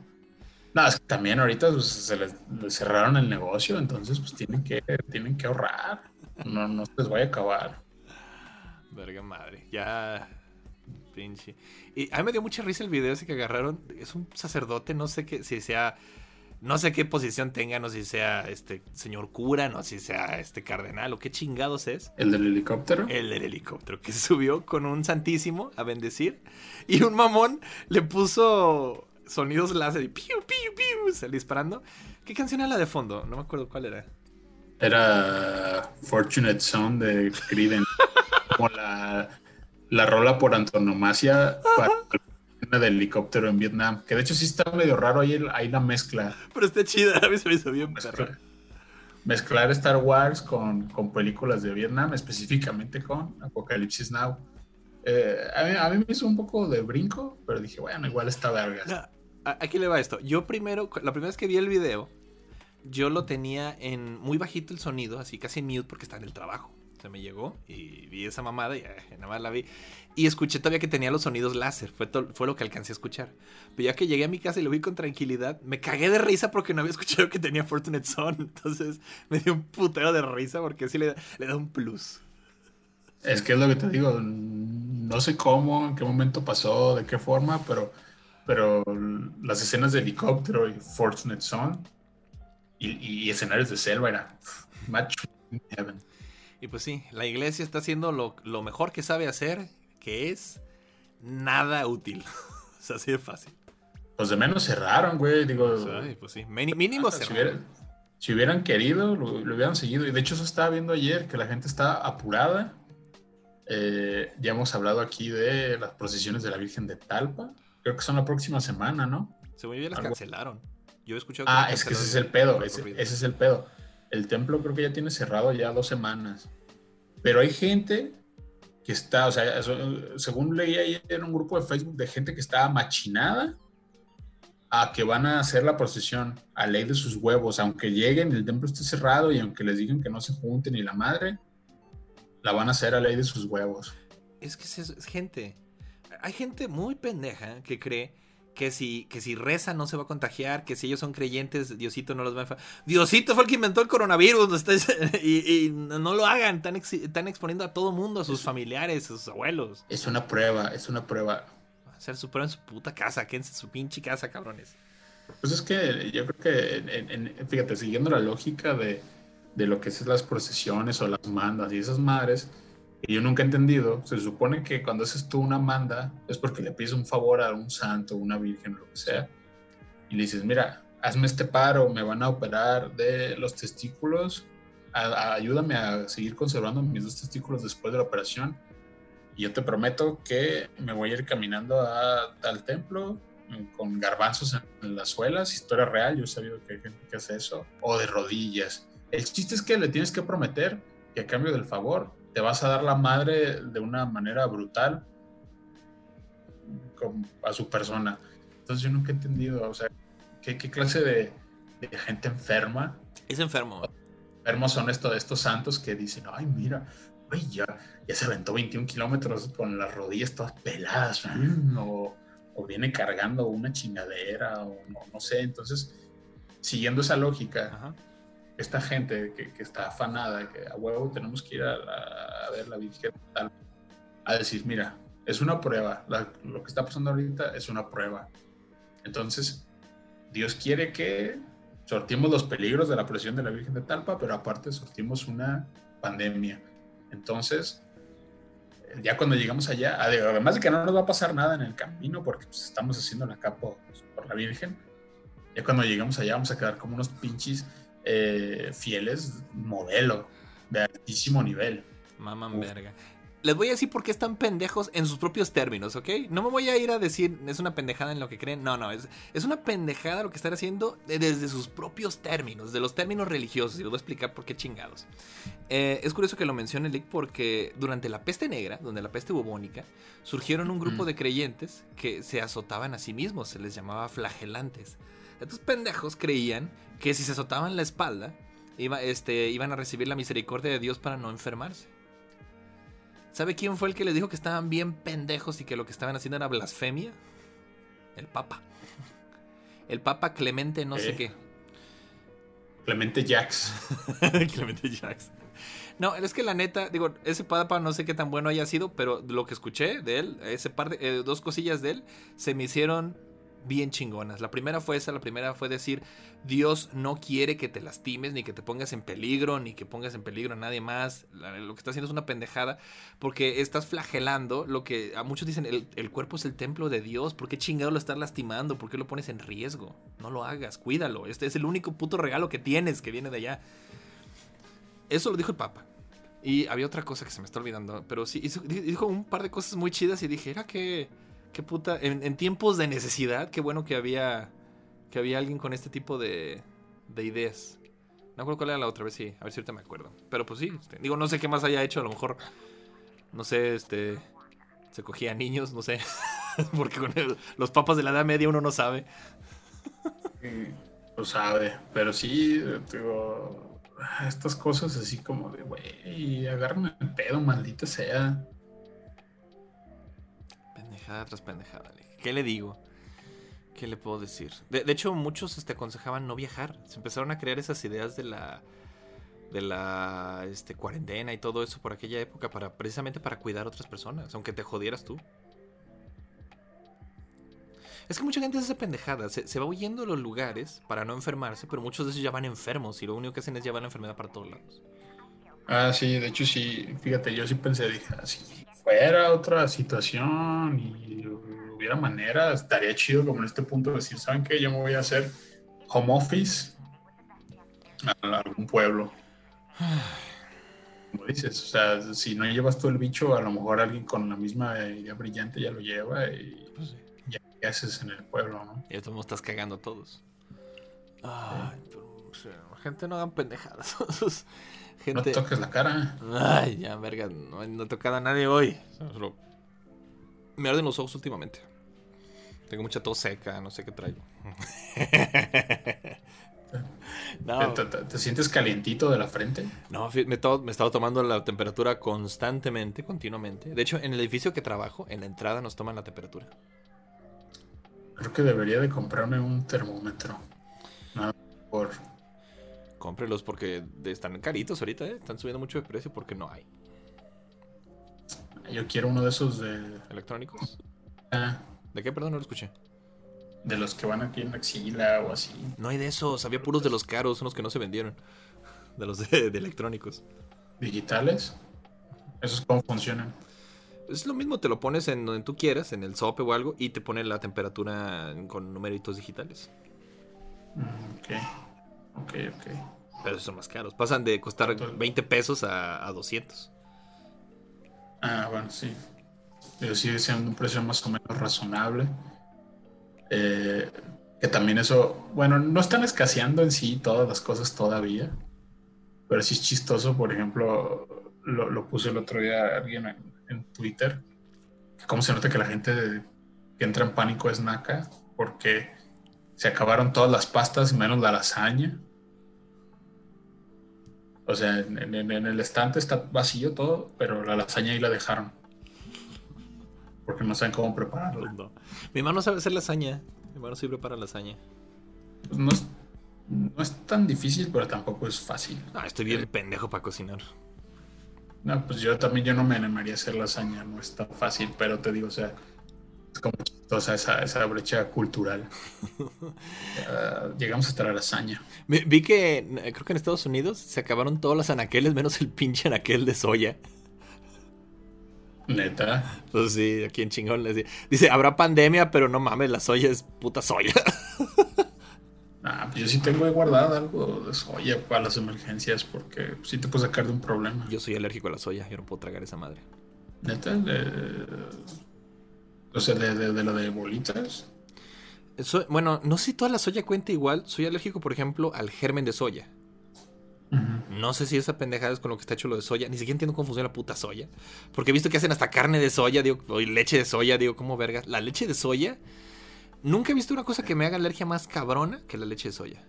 No, es que también ahorita pues, se les, les cerraron el negocio, entonces pues tienen que, tienen que ahorrar. No, no se les vaya a acabar. Verga madre, ya. Pinche. Y a mí me dio mucha risa el video ese que agarraron. Es un sacerdote, no sé qué, si sea. No sé qué posición tenga, no sé si sea este señor cura, no sé si sea este cardenal o qué chingados es. El del helicóptero. El del helicóptero que se [LAUGHS] subió con un santísimo a bendecir. Y un mamón le puso sonidos láser y piu, piu, piu, sale disparando. ¿Qué canción era la de fondo? No me acuerdo cuál era. Era Fortunate Son de Creedence. [LAUGHS] como la, la rola por antonomasia [LAUGHS] para la de helicóptero en Vietnam. Que de hecho sí está medio raro ahí, el- ahí la mezcla. Pero está chida, a mí se me hizo bien. Mezclar, mezclar Star Wars con, con películas de Vietnam, específicamente con Apocalipsis Now. Eh, a, mí, a mí me hizo un poco de brinco, pero dije, bueno, igual está vergas. No, aquí le va esto. Yo primero, la primera vez que vi el video, yo lo tenía en muy bajito el sonido, así casi en mute porque estaba en el trabajo. Se me llegó y vi esa mamada y eh, nada más la vi. Y escuché todavía que tenía los sonidos láser. Fue, fue lo que alcancé a escuchar. Pero ya que llegué a mi casa y lo vi con tranquilidad, me cagué de risa porque no había [LAUGHS] escuchado que tenía Fortunate Son. Entonces me dio un putero de risa porque sí le, le da un plus. Es que es lo que te digo, no sé cómo, en qué momento pasó, de qué forma, pero, pero las escenas de helicóptero y Fortunate Son y, y escenarios de selva era match in heaven. Y pues sí, la iglesia está haciendo lo, lo mejor que sabe hacer, que es nada útil. [LAUGHS] o sea, así de fácil. Los de menos cerraron, güey, digo... O sea, y pues sí, mínimo se si, hubieran, si hubieran querido, lo, lo hubieran seguido. Y de hecho eso estaba viendo ayer, que la gente está apurada. Eh, ya hemos hablado aquí de las procesiones de la Virgen de Talpa. Creo que son la próxima semana, ¿no? Según yo, las Algo- cancelaron. Yo he escuchado Ah, la es que ese es el pedo, ese, ese es el pedo. El templo creo que ya tiene cerrado ya dos semanas. Pero hay gente que está, o sea, según leí ahí en un grupo de Facebook de gente que está machinada a que van a hacer la procesión a ley de sus huevos, aunque lleguen, el templo esté cerrado y aunque les digan que no se junten ni la madre, la van a hacer a ley de sus huevos. Es que es, es gente. Hay gente muy pendeja que cree que si, que si reza no se va a contagiar, que si ellos son creyentes, Diosito no los va a... enfa- Diosito fue el que inventó el coronavirus [LAUGHS] y, y no lo hagan, están, ex- están exponiendo a todo mundo, a sus familiares, a sus abuelos. Es una prueba, es una prueba. A hacer su prueba en su puta casa, quédense en su pinche casa, cabrones. Pues es que yo creo que, en- en- fíjate, siguiendo la lógica de, de lo que es las procesiones o las mandas y esas madres, que yo nunca he entendido, se supone que cuando haces tú una manda es porque le pides un favor a un santo, una virgen, lo que sea, y le dices, mira, hazme este paro, me van a operar de los testículos, a- a- ayúdame a seguir conservando mis dos testículos después de la operación, y yo te prometo que me voy a ir caminando a tal templo mm, con garbanzos en las suelas, historia real, yo he sabido que hay gente que hace eso, o de rodillas. El chiste es que le tienes que prometer que a cambio del favor te vas a dar la madre de una manera brutal con- a su persona. Entonces yo nunca he entendido, o sea, qué, qué clase de, de gente enferma Es enfermo. enfermos son estos, estos santos que dicen, ay, mira, güey, ya, ya se aventó 21 kilómetros con las rodillas todas peladas, mm, o, o viene cargando una chingadera, o no, no sé. Entonces, siguiendo esa lógica, Ajá. Esta gente que, está afanada, que a huevo tenemos que ir a, ver la Virgen tal, a decir, mira, es una prueba, lo que está pasando ahorita es una prueba. Entonces, Dios quiere que sortimos los peligros de la presión de la Virgen de Talpa, pero aparte sortimos una pandemia. Entonces, ya cuando llegamos allá, además de que no nos va a pasar nada en el camino, porque pues, estamos haciendo la capa por la Virgen, ya cuando llegamos allá vamos a quedar como unos pinches eh, fieles modelo de altísimo nivel. Maman verga les voy a decir por qué están pendejos en sus propios términos, ¿ok? No me voy a ir a decir es una pendejada en lo que creen. No, no, es, es una pendejada lo que están haciendo desde sus propios términos, de los términos religiosos. Y les voy a explicar por qué chingados. Eh, es curioso que lo mencione Lick porque durante la peste negra, donde la peste bubónica, surgieron un grupo de creyentes que se azotaban a sí mismos, se les llamaba flagelantes. Estos pendejos creían que si se azotaban la espalda, iba, este, iban a recibir la misericordia de Dios para no enfermarse. ¿Sabe quién fue el que les dijo que estaban bien pendejos y que lo que estaban haciendo era blasfemia? El Papa. El Papa Clemente no sé eh. qué. Clemente Jax. [LAUGHS] Clemente Jax. No, es que la neta, digo, ese Papa no sé qué tan bueno haya sido, pero lo que escuché de él, ese par de, eh, dos cosillas de él, se me hicieron bien chingonas. La primera fue esa, la primera fue decir, Dios no quiere que te lastimes, ni que te pongas en peligro, ni que pongas en peligro a nadie más. lo que está haciendo es una pendejada, porque estás flagelando lo que a muchos dicen, el, cuerpo es el templo de Dios, ¿por qué chingado lo estás lastimando? ¿Por qué lo pones en riesgo? No lo hagas, cuídalo. Este es el único puto regalo que tienes que viene de allá. Eso lo dijo el Papa. Y había otra cosa que se me está olvidando, pero sí, dijo un par de cosas muy chidas y dije, era que qué puta. En, tiempos de necesidad, qué bueno que había. Que había alguien con este tipo de, de ideas. No acuerdo cuál era la otra, vez sí. A ver si ahorita me acuerdo. Pero pues sí, este, digo, no sé qué más haya hecho. A lo mejor. No sé, este. Se cogía niños, no sé. [LAUGHS] Porque con los papas de la Edad Media uno no sabe. Lo sabe. Pero sí, digo. Estas cosas así como de, güey, agárrame el pedo, maldita sea pendejada tras pendejada. ¿Qué le digo? ¿Qué le puedo decir? De, hecho, muchos este, aconsejaban no viajar. Se empezaron a crear esas ideas de la de la este, cuarentena y todo eso por aquella época para precisamente para cuidar a otras personas, aunque te jodieras tú. Es que mucha gente hace pendejada, se, va huyendo de los lugares para no enfermarse, pero muchos de esos ya van enfermos y lo único que hacen es llevar la enfermedad para todos lados. Ah, sí, de hecho sí, fíjate, yo sí pensé, dije, así, fuera otra situación y hubiera manera, estaría chido como en este punto decir, ¿saben qué? Yo me voy a hacer home office a algún pueblo. Como dices, o sea, si no llevas tú el bicho, a lo mejor alguien con la misma idea brillante ya lo lleva y pues ya qué haces en el pueblo, ¿no? Y tú estás cagando a todos. Ay, gente no hagan pendejadas. [LAUGHS] No toques la cara. Ay, ya, verga, no, he tocado a nadie hoy. Me arden los ojos últimamente. Tengo mucha tos seca, no sé qué traigo. [LAUGHS] ¿Te, sientes calientito de la frente? No, me, me he estado tomando la temperatura constantemente, continuamente. De hecho, en el edificio que trabajo, en la entrada nos toman la temperatura. Creo que debería de comprarme un termómetro. Nada por cómprelos porque están caritos ahorita, ¿eh? están subiendo mucho de precio porque no hay. Yo quiero uno de esos de... ¿Electrónicos? Ah. ¿De qué? Perdón, no lo escuché. De los que van aquí en la axila o así. No hay de esos, había puros de los caros, unos que no se vendieron. [LAUGHS] De los de, electrónicos. ¿Digitales? ¿Esos cómo funcionan? Es lo mismo, te lo pones en donde tú quieras, en el sope o algo, y te pone la temperatura con numeritos digitales. Mm, ok, ok, ok. Pero son más caros. Pasan de costar 20 pesos a, 200. Ah, bueno, sí. Pero sigue siendo un precio más o menos razonable. Eh, que también eso, bueno, no están escaseando en sí todas las cosas todavía. Pero sí es chistoso, por ejemplo, lo, lo puse el otro día alguien en, en Twitter. Cómo se nota que la gente que entra en pánico es naca porque se acabaron todas las pastas menos la lasaña. O sea, en, el estante está vacío todo, pero la lasaña ahí la dejaron. Porque no saben cómo prepararla. Mi hermano sabe hacer lasaña. Mi hermano sí prepara lasaña. Pues no es No es tan difícil, pero tampoco es fácil. No, estoy bien pendejo para cocinar. No, pues yo también yo no me animaría a hacer lasaña, no es tan fácil, pero te digo, o sea, como chistosa esa, esa brecha cultural. [LAUGHS] Ah, llegamos hasta la lasaña. Vi, que eh, creo que en Estados Unidos se acabaron todos los anaqueles menos el pinche anaquel de soya. Neta. Pues sí, aquí en chingón les dice, dice, habrá pandemia, pero no mames, la soya es puta soya. [LAUGHS] Ah, pues yo sí tengo guardado algo de soya para las emergencias porque sí te puede sacar de un problema. Yo soy alérgico a la soya, yo no puedo tragar esa madre. Neta, de- o sea, de, de, de lo de bolitas. So- bueno, no sé si toda la soya cuenta igual. Soy alérgico, por ejemplo, al germen de soya. No sé si esa pendejada es con lo que está hecho lo de soya. Ni siquiera entiendo cómo funciona la puta soya. Porque he visto que hacen hasta carne de soya, digo, o leche de soya, digo, ¿cómo vergas? La leche de soya. Nunca he visto una cosa que me haga alergia más cabrona que la leche de soya.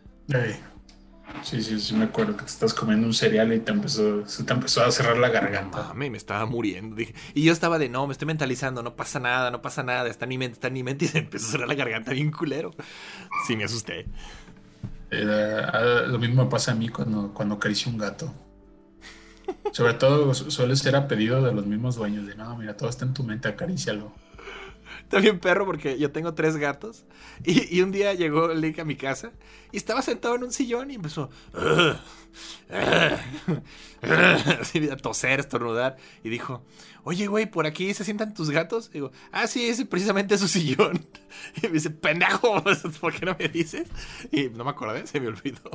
Sí, sí, sí, me acuerdo que te estás comiendo un cereal y te empezó, se te empezó a cerrar la garganta. Mame, me estaba muriendo. dije. Y yo estaba de, no, me estoy mentalizando, no pasa nada, no pasa nada, está en mi mente, está en mi mente. Y se empezó a cerrar la garganta bien culero. Sí, me asusté. Ah, lo mismo me pasa a mí cuando, cuando acaricio un gato. Sobre todo su- suele ser a pedido de los mismos dueños. De no, mira, todo está en tu mente, acarícialo. Está bien perro porque yo tengo tres gatos. Y, y un día llegó Lick a mi casa y estaba sentado en un sillón y empezó [LAUGHS] así a toser, estornudar. Y dijo, oye, güey, por aquí se sientan tus gatos. Y digo, ah, sí, ese precisamente es su sillón. [LAUGHS] Y me dice, pendejo, [LAUGHS] ¿por qué no me dices? Y no me acordé, se me olvidó.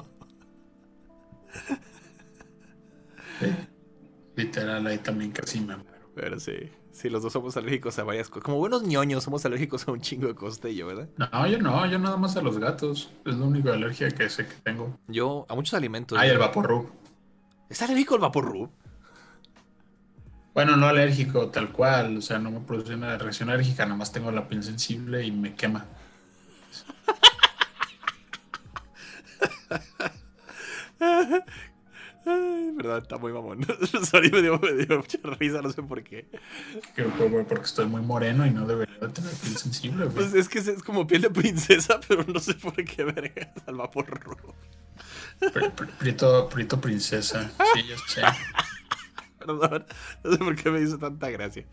Literal, ahí también casi me muero. Pero sí, sí, los dos somos alérgicos a varias cosas. Como buenos ñoños, somos alérgicos a un chingo de cosas, yo, ¿verdad? No, yo no, yo nada más a los gatos. Es la única alergia que sé que tengo. Yo, a muchos alimentos. Ay, el vaporru. ¿Es alérgico el vaporru? Bueno, no alérgico, tal cual. O sea, no me produce una reacción alérgica, nada más tengo la piel sensible y me quema. [LAUGHS] Ay, verdad, está muy mamón. Sorry, me dio, me dio mucha risa, no sé por qué. Que fue, güey, porque estoy muy moreno y no debería de tener piel sensible, güey. Pues es que es, como piel de princesa, [LAUGHS] pero no sé por qué vergas [LAUGHS] al vaporru. Pri- pri- Prieto, prieto princesa. Sí, ya sé. [LAUGHS] Perdón, no sé por qué me hizo tanta gracia.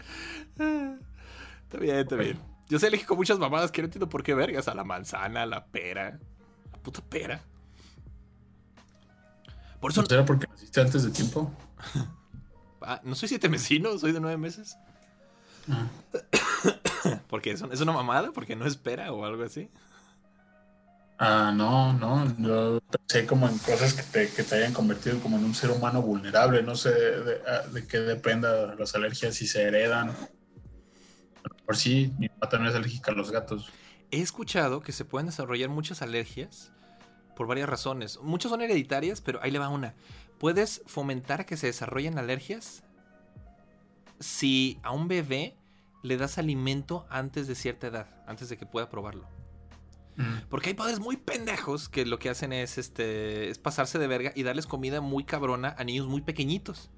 Está bien, está bien. Yo soy alérgico a muchas mamadas que no entiendo por qué vergas. A la manzana, a la pera. La puta pera. Por eso ¿No será porque naciste antes de tiempo? [LAUGHS] Ah, no soy siete mesino, soy de nueve meses. Ah. [COUGHS] Porque es, es una mamada, porque no espera o algo así. Ah, no, no. Yo pensé como en cosas que te, que te hayan convertido como en un ser humano vulnerable. No sé de, de- ah, de qué dependa las alergias, si se heredan. Por sí, mi mamá también es alérgica a los gatos. He escuchado que se pueden desarrollar muchas alergias por varias razones. Muchas son hereditarias, pero ahí le va una. Puedes fomentar que se desarrollen alergias si a un bebé le das alimento antes de cierta edad, antes de que pueda probarlo. Mm. Porque hay padres muy pendejos que lo que hacen es, este, es pasarse de verga y darles comida muy cabrona a niños muy pequeñitos.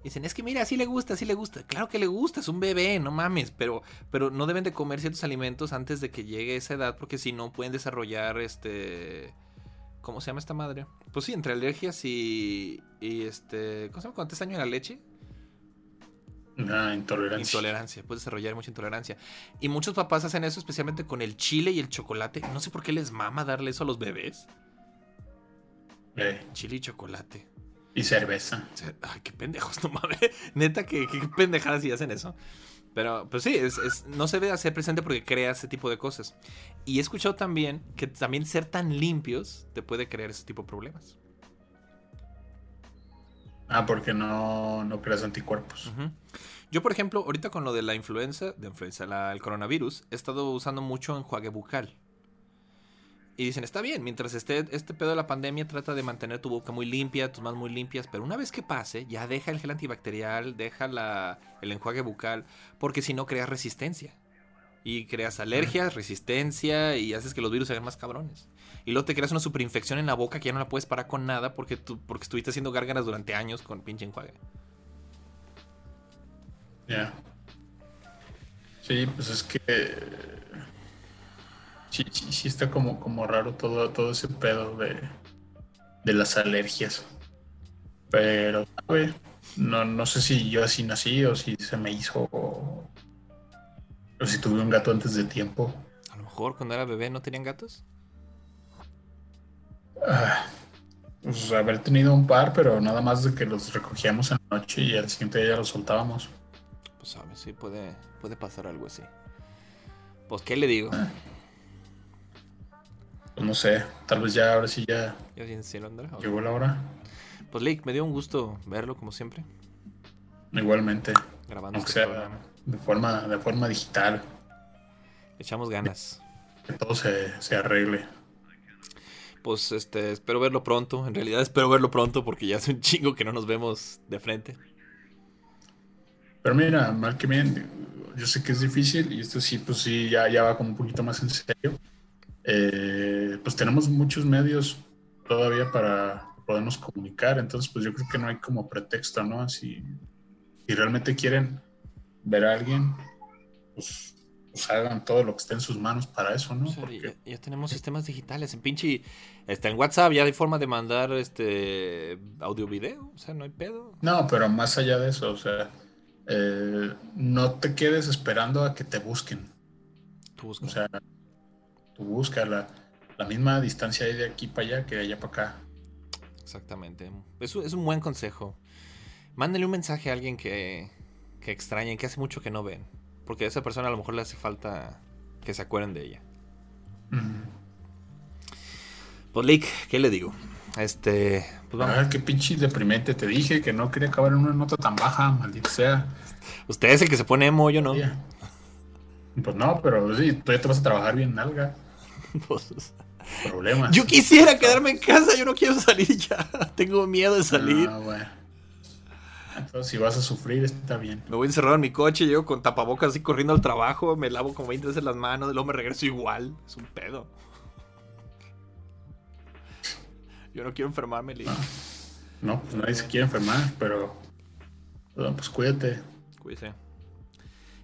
Y dicen, es que mira, así le gusta, así le gusta. Claro que le gusta, es un bebé, no mames. Pero, pero no deben de comer ciertos alimentos antes de que llegue esa edad, porque si no pueden desarrollar este. ¿Cómo se llama esta madre? Pues sí, entre alergias y. y este. ¿Cómo se llama te daño en la leche? Una intolerancia. Intolerancia, puedes desarrollar mucha intolerancia. Y muchos papás hacen eso, especialmente con el chile y el chocolate. No sé por qué les mama darle eso a los bebés. Eh, Chile y chocolate. y cerveza. Ay, qué pendejos, [LAUGHS] no mames. Neta, que qué pendejadas si hacen eso. Pero, pues sí, es, es- no se debe hacer presente porque crea ese tipo de cosas. Y he escuchado también que también ser tan limpios te puede crear ese tipo de problemas. Ah, porque no, no creas anticuerpos. Yo, por ejemplo, ahorita con lo de la influenza, de influenza, la- el coronavirus, he estado usando mucho enjuague bucal. Y dicen, está bien, mientras esté este pedo de la pandemia, trata de mantener tu boca muy limpia, tus manos muy limpias, pero una vez que pase, ya deja el gel antibacterial, deja la, el enjuague bucal, porque si no creas resistencia. Y creas alergias, resistencia, y haces que los virus se hagan más cabrones. Y luego te creas una superinfección en la boca que ya no la puedes parar con nada porque, tú, porque estuviste haciendo gárgaras durante años con pinche enjuague. Ya. Sí, pues es que. Sí, sí, sí está como, como raro todo, todo ese pedo de, de las alergias. Pero, güey, no, no sé si yo así nací o si se me hizo o, o si tuve un gato antes de tiempo. A lo mejor cuando era bebé no tenían gatos. Ah, pues haber tenido un par, pero nada más de que los recogíamos en la noche y al siguiente día los soltábamos. Pues sabes, sí, puede, puede pasar algo así. Pues, ¿qué le digo? Pues no sé, tal vez ya ahora sí ya ¿Ya bien llegó la hora. Pues, Lick, me dio un gusto verlo como siempre. Igualmente, Grabando aunque este sea programa. de forma, de forma digital, Echamos ganas. que todo se, se arregle. Pues este, espero verlo pronto. En realidad espero verlo pronto porque ya hace un chingo que no nos vemos de frente. Pero mira, mal que bien, yo sé que es difícil y esto sí, pues sí, ya, ya va como un poquito más en serio. Eh, pues tenemos muchos medios todavía para podernos comunicar, entonces pues yo creo que no hay como pretexto, ¿no? Si, si realmente quieren ver a alguien, pues, pues hagan todo lo que esté en sus manos para eso, ¿no? O sea, Porque- ya, ya tenemos sistemas digitales. En pinche. Está en WhatsApp ya hay forma de mandar este audio video. O sea, no hay pedo. No, pero más allá de eso, o sea, eh, no te quedes esperando a que te busquen. Tú. O sea, tú busca la, la misma distancia de aquí para allá que de allá para acá. Exactamente. Es, un- es un buen consejo. Mándenle un mensaje a alguien que, que extrañen, que hace mucho que no ven. Porque a esa persona a lo mejor le hace falta que se acuerden de ella. Mm. Pues, Lick, ¿qué le digo? Este. Pues vamos. Ah, qué pinche deprimente. Te dije que no quería acabar en una nota tan baja, maldita sea. Usted es el que se pone emo, yo no. Pues no, pero sí, tú ya te vas a trabajar bien nalga. Problemas. yo quisiera quedarme en casa, yo no quiero salir ya. [LAUGHS] Tengo miedo de salir. Ah, bueno. Entonces, si vas a sufrir, está bien. Me voy encerrado en mi coche, llego con tapabocas así corriendo al trabajo, me lavo como 20 veces las manos, luego me regreso igual. Es un pedo. Yo no quiero enfermarme, Lick. No, pues nadie se quiere enfermar, pero. bueno, Pues cuídate. Cuídese.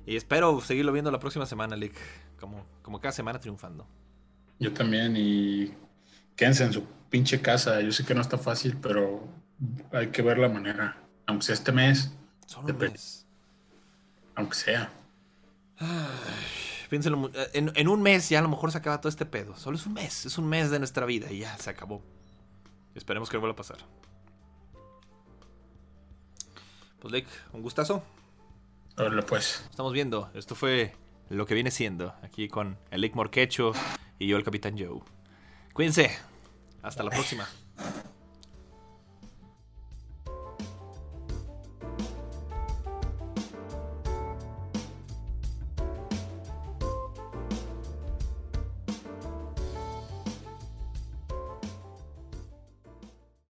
Y espero seguirlo viendo la próxima semana, Lick. Como, como cada semana triunfando. Yo también y quédense en su pinche casa. Yo sé que no está fácil, pero hay que ver la manera. Aunque sea este mes, Solo un mes. aunque sea. Piénsenlo mu- en, en un mes ya a lo mejor se acaba todo este pedo. Solo es un mes, es un mes de nuestra vida y ya se acabó. Esperemos que no vuelva a pasar. Pues Lick, un gustazo. Órale, pues. Estamos viendo. Esto fue lo que viene siendo. Aquí con el Lick Morquecho y yo el Capitán Joe. Cuídense. Hasta la próxima.